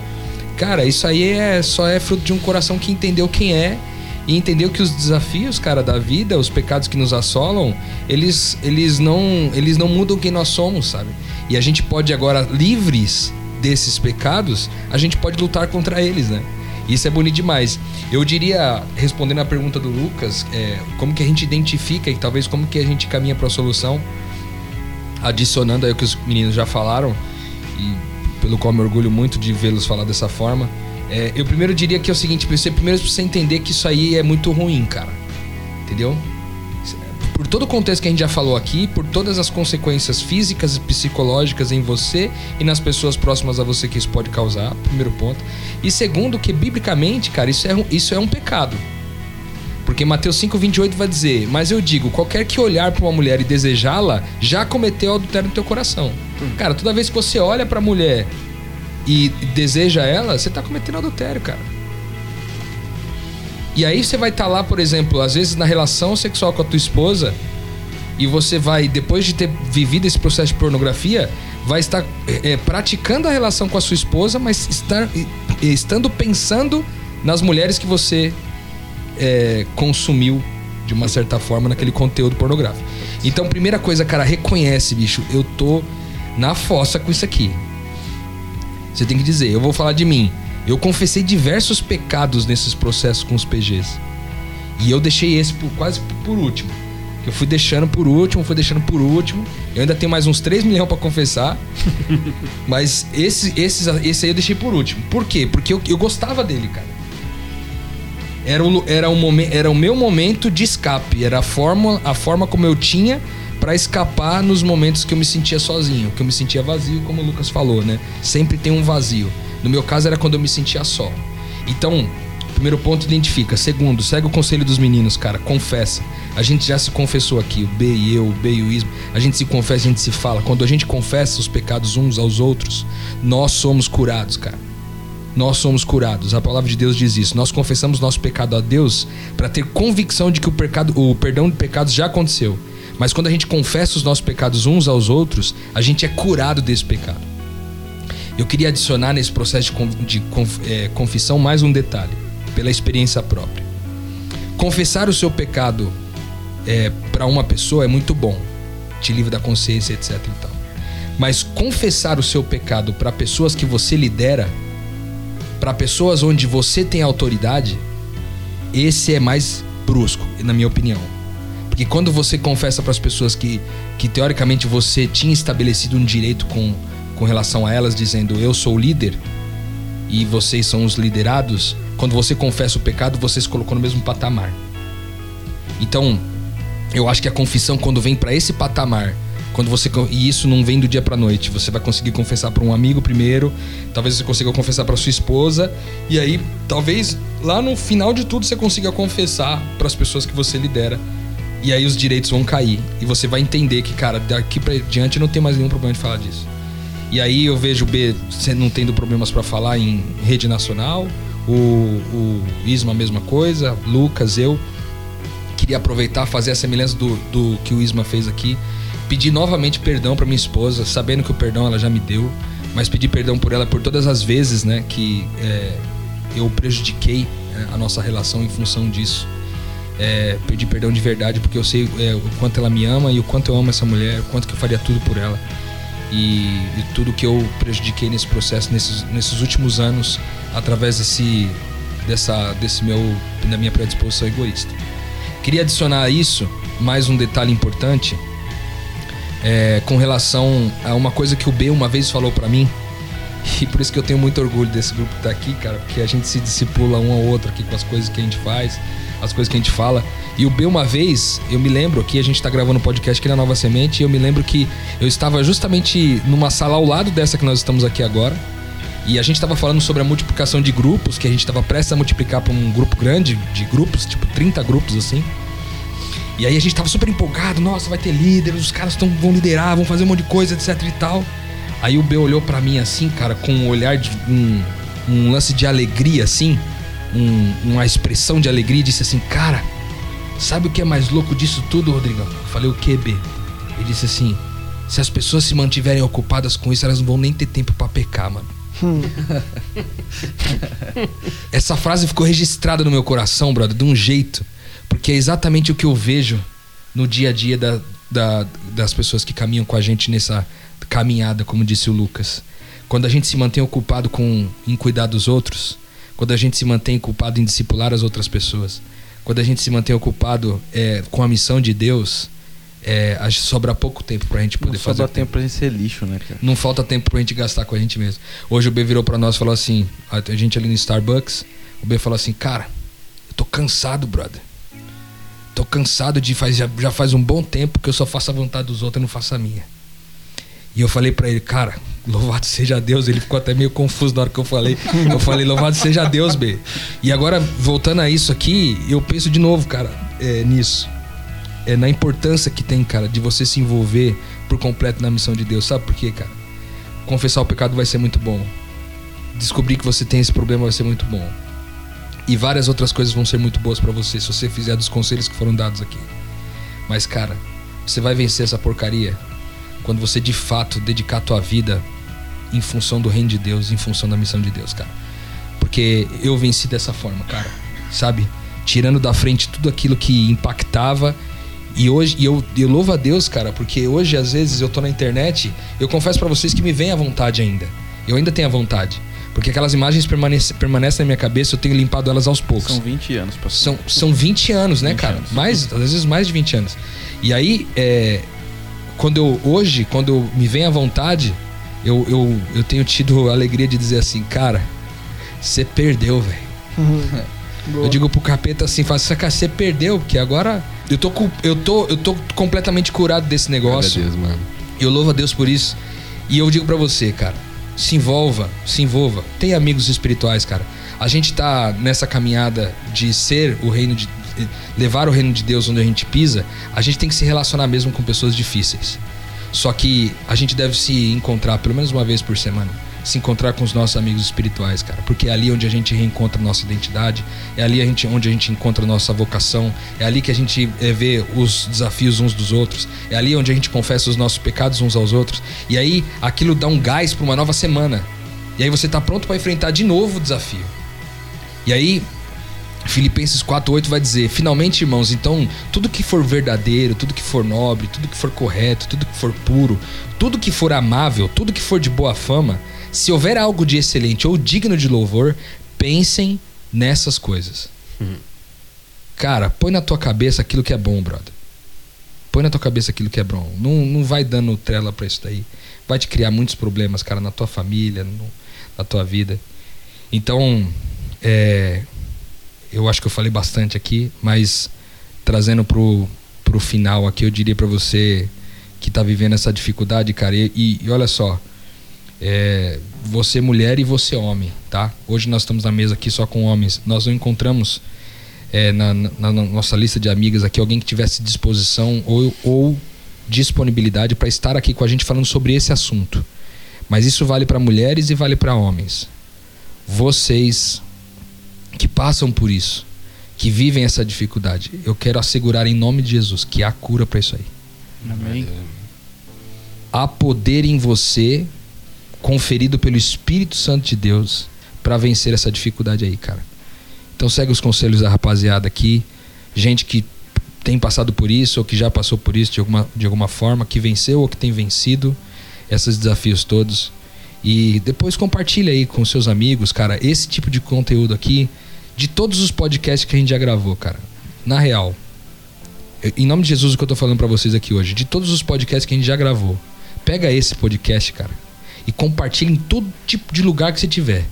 Cara, isso aí é só é fruto de um coração que entendeu quem é e entendeu que os desafios, cara, da vida, os pecados que nos assolam, eles, eles não eles não mudam quem nós somos, sabe? E a gente pode agora livres desses pecados, a gente pode lutar contra eles, né? Isso é bonito demais. Eu diria, respondendo a pergunta do Lucas, é, como que a gente identifica e talvez como que a gente caminha para a solução, adicionando aí o que os meninos já falaram e pelo qual me orgulho muito de vê-los falar dessa forma. É, eu primeiro diria que é o seguinte, você primeiro precisa entender que isso aí é muito ruim, cara. Entendeu? Por todo o contexto que a gente já falou aqui, por todas as consequências físicas e psicológicas em você e nas pessoas próximas a você que isso pode causar, primeiro ponto. E segundo, que biblicamente, cara, isso é, um- isso é um pecado. Porque Mateus 5,28 vai dizer: Mas eu digo, qualquer que olhar para uma mulher e desejá-la, já cometeu adultério no teu coração. Cara, toda vez que você olha para a mulher e deseja ela, você tá cometendo adultério, cara. E aí você vai estar lá, por exemplo, às vezes na relação sexual com a tua esposa, e você vai, depois de ter vivido esse processo de pornografia, vai estar é, praticando a relação com a sua esposa, mas estar, e- estando pensando nas mulheres que você é, consumiu de uma certa forma naquele conteúdo pornográfico. Então, primeira coisa, cara, reconhece, bicho, eu tô na fossa com isso aqui. Você tem que dizer, eu vou falar de mim. Eu confessei diversos pecados nesses processos com os PGs. E eu deixei esse por, quase por último. Eu fui deixando por último, fui deixando por último. Eu ainda tenho mais uns 3 milhões pra confessar. mas esse, esses, esse aí eu deixei por último. Por quê? Porque eu, eu gostava dele, cara. Era o, era, o momen- era o meu momento de escape. Era a forma, a forma como eu tinha pra escapar nos momentos que eu me sentia sozinho, que eu me sentia vazio, como o Lucas falou, né? Sempre tem um vazio. No meu caso era quando eu me sentia só. Então, primeiro ponto, identifica. Segundo, segue o conselho dos meninos, cara. Confessa. A gente já se confessou aqui, o B e eu, o B e o Ismo. A gente se confessa, a gente se fala. Quando a gente confessa os pecados uns aos outros, nós somos curados, cara nós somos curados. A palavra de Deus diz isso. Nós confessamos nosso pecado a Deus para ter convicção de que o, pecado, o perdão de pecados já aconteceu. Mas quando a gente confessa os nossos pecados uns aos outros, a gente é curado desse pecado. Eu queria adicionar nesse processo de, con- de conf- eh, confissão mais um detalhe, pela experiência própria. Confessar o seu pecado para uma pessoa é muito bom, te livra da consciência, etc. E tal. Mas confessar o seu pecado para pessoas que você lidera, para pessoas onde você tem autoridade, esse é mais brusco, na minha opinião. Porque quando você confessa para as pessoas que, que teoricamente você tinha estabelecido um direito com, com relação a elas, dizendo eu sou o líder e vocês são os liderados, quando você confessa o pecado, você se colocou no mesmo patamar. Então, eu acho que a confissão, quando vem para esse patamar, quando você e isso não vem do dia para noite, você vai conseguir confessar para um amigo primeiro, talvez você consiga confessar para sua esposa e aí talvez lá no final de tudo você consiga confessar para as pessoas que você lidera. E aí os direitos vão cair e você vai entender que, cara, daqui para diante não tem mais nenhum problema de falar disso. E aí eu vejo o B não tendo problemas para falar em rede nacional, o, o Isma a mesma coisa, Lucas, eu queria aproveitar, fazer a semelhança do, do que o Isma fez aqui. Pedir novamente perdão para minha esposa, sabendo que o perdão ela já me deu, mas pedir perdão por ela por todas as vezes né, que é, eu prejudiquei é, a nossa relação em função disso. é, pedir perdão de verdade, porque eu sei é, o quanto ela me ama e o quanto eu amo essa mulher, o quanto que eu faria tudo por ela. E, e tudo que eu prejudiquei nesse processo, nesses, nesses últimos anos, através desse, dessa, desse meu, da minha predisposição egoísta. Queria adicionar a isso mais um detalhe importante é, com relação a uma coisa que o B uma vez falou para mim. E por isso que eu tenho muito orgulho desse grupo que tá aqui, cara, porque a gente se discipula um ao outro aqui com as coisas que a gente faz, as coisas que a gente fala. E o B uma vez, eu me lembro que a gente tá gravando um podcast aqui na Nova Semente, e eu me lembro que eu estava justamente numa sala ao lado dessa que nós estamos aqui agora. E a gente estava falando sobre a multiplicação de grupos, que a gente estava prestes a multiplicar para um grupo grande de grupos, tipo 30 grupos assim. E aí a gente tava super empolgado, nossa, vai ter líder, os caras tão, vão liderar, vão fazer um monte de coisa, etc e tal. Aí o B olhou para mim assim, cara, com um olhar de um, um lance de alegria, assim, um, uma expressão de alegria, e disse assim, cara, sabe o que é mais louco disso tudo, Rodrigão? Eu falei, o que, B? Ele disse assim, se as pessoas se mantiverem ocupadas com isso, elas não vão nem ter tempo para pecar, mano. Essa frase ficou registrada no meu coração, brother, de um jeito porque é exatamente o que eu vejo no dia a dia da, da, das pessoas que caminham com a gente nessa caminhada, como disse o Lucas. Quando a gente se mantém ocupado com, em cuidar dos outros, quando a gente se mantém ocupado em discipular as outras pessoas, quando a gente se mantém ocupado é, com a missão de Deus, é, sobra pouco tempo pra gente poder não fazer. Sobra tempo pra gente ser lixo, né, cara? Não falta tempo pra gente gastar com a gente mesmo. Hoje o B virou pra nós e falou assim: a gente ali no Starbucks, o B falou assim, cara, eu tô cansado, brother. Tô cansado de faz já, já faz um bom tempo que eu só faço a vontade dos outros e não faço a minha. E eu falei para ele, cara, louvado seja Deus. Ele ficou até meio confuso na hora que eu falei. Eu falei, louvado seja Deus, B. E agora, voltando a isso aqui, eu penso de novo, cara, é, nisso. É na importância que tem, cara, de você se envolver por completo na missão de Deus. Sabe por quê, cara? Confessar o pecado vai ser muito bom. Descobrir que você tem esse problema vai ser muito bom. E várias outras coisas vão ser muito boas para você se você fizer dos conselhos que foram dados aqui. Mas, cara, você vai vencer essa porcaria quando você de fato dedicar a tua vida em função do reino de Deus, em função da missão de Deus, cara. Porque eu venci dessa forma, cara. Sabe? Tirando da frente tudo aquilo que impactava. E hoje, e eu, eu louvo a Deus, cara, porque hoje às vezes eu tô na internet, eu confesso para vocês que me vem à vontade ainda. Eu ainda tenho a vontade. Porque aquelas imagens permanecem, permanecem na minha cabeça, eu tenho limpado elas aos poucos. São 20 anos, pastor. São, são 20 anos, né, 20 cara? anos. Mais, às vezes mais de 20 anos. E aí, é, quando eu, hoje, quando eu me vem à vontade, eu, eu, eu tenho tido a alegria de dizer assim, cara, você perdeu, velho. Eu digo pro capeta assim, fala assim, cara, você perdeu, porque agora eu tô, eu tô, eu tô completamente curado desse negócio. Deus, mano. Eu louvo a Deus por isso. E eu digo pra você, cara, se envolva, se envolva. Tem amigos espirituais, cara. A gente tá nessa caminhada de ser o reino de levar o reino de Deus onde a gente pisa, a gente tem que se relacionar mesmo com pessoas difíceis. Só que a gente deve se encontrar pelo menos uma vez por semana. Se encontrar com os nossos amigos espirituais, cara. Porque é ali onde a gente reencontra nossa identidade, é ali a gente, onde a gente encontra nossa vocação, é ali que a gente eh, vê os desafios uns dos outros, é ali onde a gente confessa os nossos pecados uns aos outros. E aí aquilo dá um gás para uma nova semana. E aí você tá pronto para enfrentar de novo o desafio. E aí Filipenses 4:8 vai dizer: "Finalmente, irmãos, então, tudo que for verdadeiro, tudo que for nobre, tudo que for correto, tudo que for puro, tudo que for amável, tudo que for de boa fama, se houver algo de excelente ou digno de louvor, pensem nessas coisas." Cara, põe na tua cabeça aquilo que é bom, brother. Põe na tua cabeça aquilo que é bom. Não, não vai dando trela pra isso daí. Vai te criar muitos problemas, cara, na tua família, no- na tua vida. Então, é, eu acho que eu falei bastante aqui, mas trazendo pro, pro final aqui, eu diria pra você que tá vivendo essa dificuldade, cara, e, e- e olha só, é, você mulher e você homem, tá? Hoje nós estamos na mesa aqui só com homens. Nós não encontramos é, na, na- na nossa lista de amigas aqui alguém que tivesse disposição ou, ou disponibilidade para estar aqui com a gente falando sobre esse assunto. Mas isso vale para mulheres e vale para homens. Vocês que passam por isso, que vivem essa dificuldade, eu quero assegurar em nome de Jesus que há cura para isso aí. Amém. Há poder em você conferido pelo Espírito Santo de Deus para vencer essa dificuldade aí, cara. Então segue os conselhos da rapaziada aqui. gente que tem passado por isso ou que já passou por isso de alguma, de alguma forma, que venceu ou que tem vencido esses desafios todos. E depois compartilha aí com seus amigos, cara, esse tipo de conteúdo aqui, de todos os podcasts que a gente já gravou, cara. Na real, eu- em nome de Jesus, o que eu tô falando pra vocês aqui hoje, de todos os podcasts que a gente já gravou, pega esse podcast, cara, e compartilha em todo tipo de lugar que você tiver.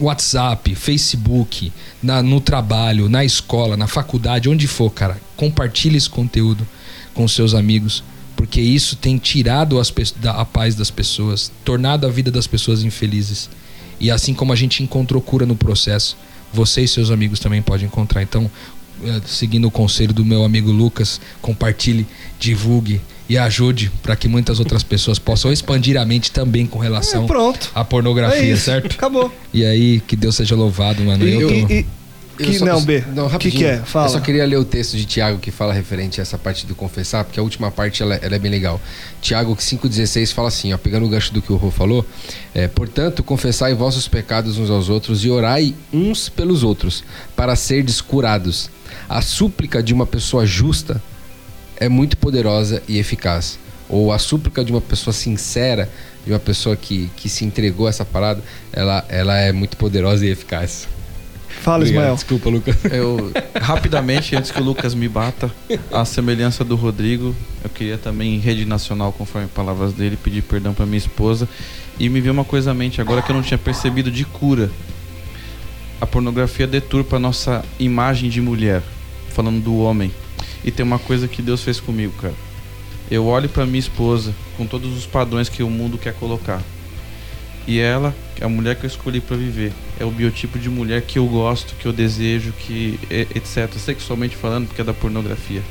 WhatsApp, Facebook, na- no trabalho, na escola, na faculdade, onde for, cara. Compartilhe esse conteúdo com seus amigos, porque isso tem tirado as, a paz das pessoas, tornado a vida das pessoas infelizes. E assim como a gente encontrou cura no processo, você e seus amigos também podem encontrar. Então, eh, seguindo o conselho do meu amigo Lucas, compartilhe, divulgue e ajude para que muitas outras pessoas possam expandir a mente também com relação É, pronto. à pornografia, É certo? Acabou. E aí, que Deus seja louvado, mano. E, eu tô... e- que, só- não, B. Não, O que, que é? Fala. Eu só queria ler o texto de Tiago que fala referente a essa parte do confessar, porque a última parte ela, ela é bem legal. Tiago 5,16 fala assim, ó, pegando o gancho do que o Rô falou, é, portanto, confessai vossos pecados uns aos outros e orai uns pelos outros, para serdes curados. A súplica de uma pessoa justa é muito poderosa e eficaz. Ou a súplica de uma pessoa sincera, de uma pessoa que, que se entregou a essa parada, ela, ela é muito poderosa e eficaz. Fala, Obrigado. Ismael. Desculpa, Lucas. Eu, rapidamente, antes que o Lucas me bata, a semelhança do Rodrigo, eu queria também, em rede nacional, conforme palavras dele, pedir perdão para minha esposa. E me veio uma coisa à mente agora que eu não tinha percebido de cura. A pornografia deturpa a nossa imagem de mulher, falando do homem. E tem uma coisa que Deus fez comigo, cara. Eu olho para minha esposa com todos os padrões que o mundo quer colocar. E ela, é a mulher que eu escolhi para viver, é o biotipo de mulher que eu gosto, que eu desejo, que etc. Sexualmente falando, porque é da pornografia.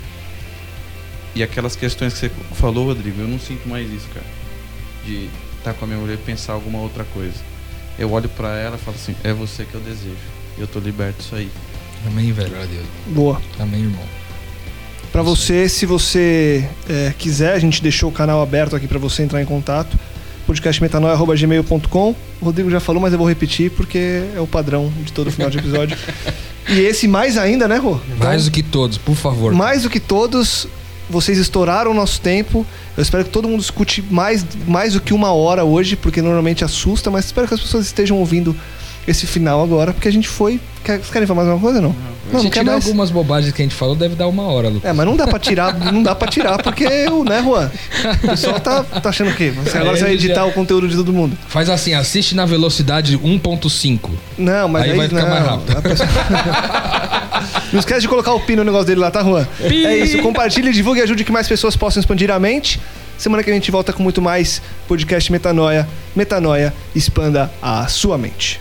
E aquelas questões que você falou, Rodrigo, eu não sinto mais isso, cara. De estar com a minha mulher e pensar alguma outra coisa. Eu olho para ela e falo assim: é você que eu desejo. Eu tô liberto disso aí. Amém, velho. Glória a Deus. Boa. Amém, irmão. Pra você, se você é, quiser, a gente deixou o canal aberto aqui pra você entrar em contato. podcastmetanoia.gmail.com O Rodrigo já falou, mas eu vou repetir porque é o padrão de todo final de episódio. e esse mais ainda, né, Rô? Mais do que todos, por favor. Mais do que todos, vocês estouraram o nosso tempo. Eu espero que todo mundo escute mais, mais do que uma hora hoje, porque normalmente assusta, mas espero que as pessoas estejam ouvindo esse final agora, porque a gente foi. Quer, vocês querem falar mais alguma coisa não? Não, Se não quer tirar mais. algumas bobagens que a gente falou, deve dar uma hora, Lucas. É, mas não dá pra tirar, não dá pra tirar, porque o, né, Juan? O pessoal tá, tá achando o quê? Você agora você vai editar o conteúdo de todo mundo. Faz assim, assiste na velocidade 1.5. Não, mas Aí aí, vai ficar não. mais rápido. Pessoa- não esquece de colocar o pi no negócio dele lá, tá, Juan? É isso, compartilhe, divulgue e ajude que mais pessoas possam expandir a mente. Semana que a gente volta com muito mais podcast Metanoia. Metanoia, expanda a sua mente.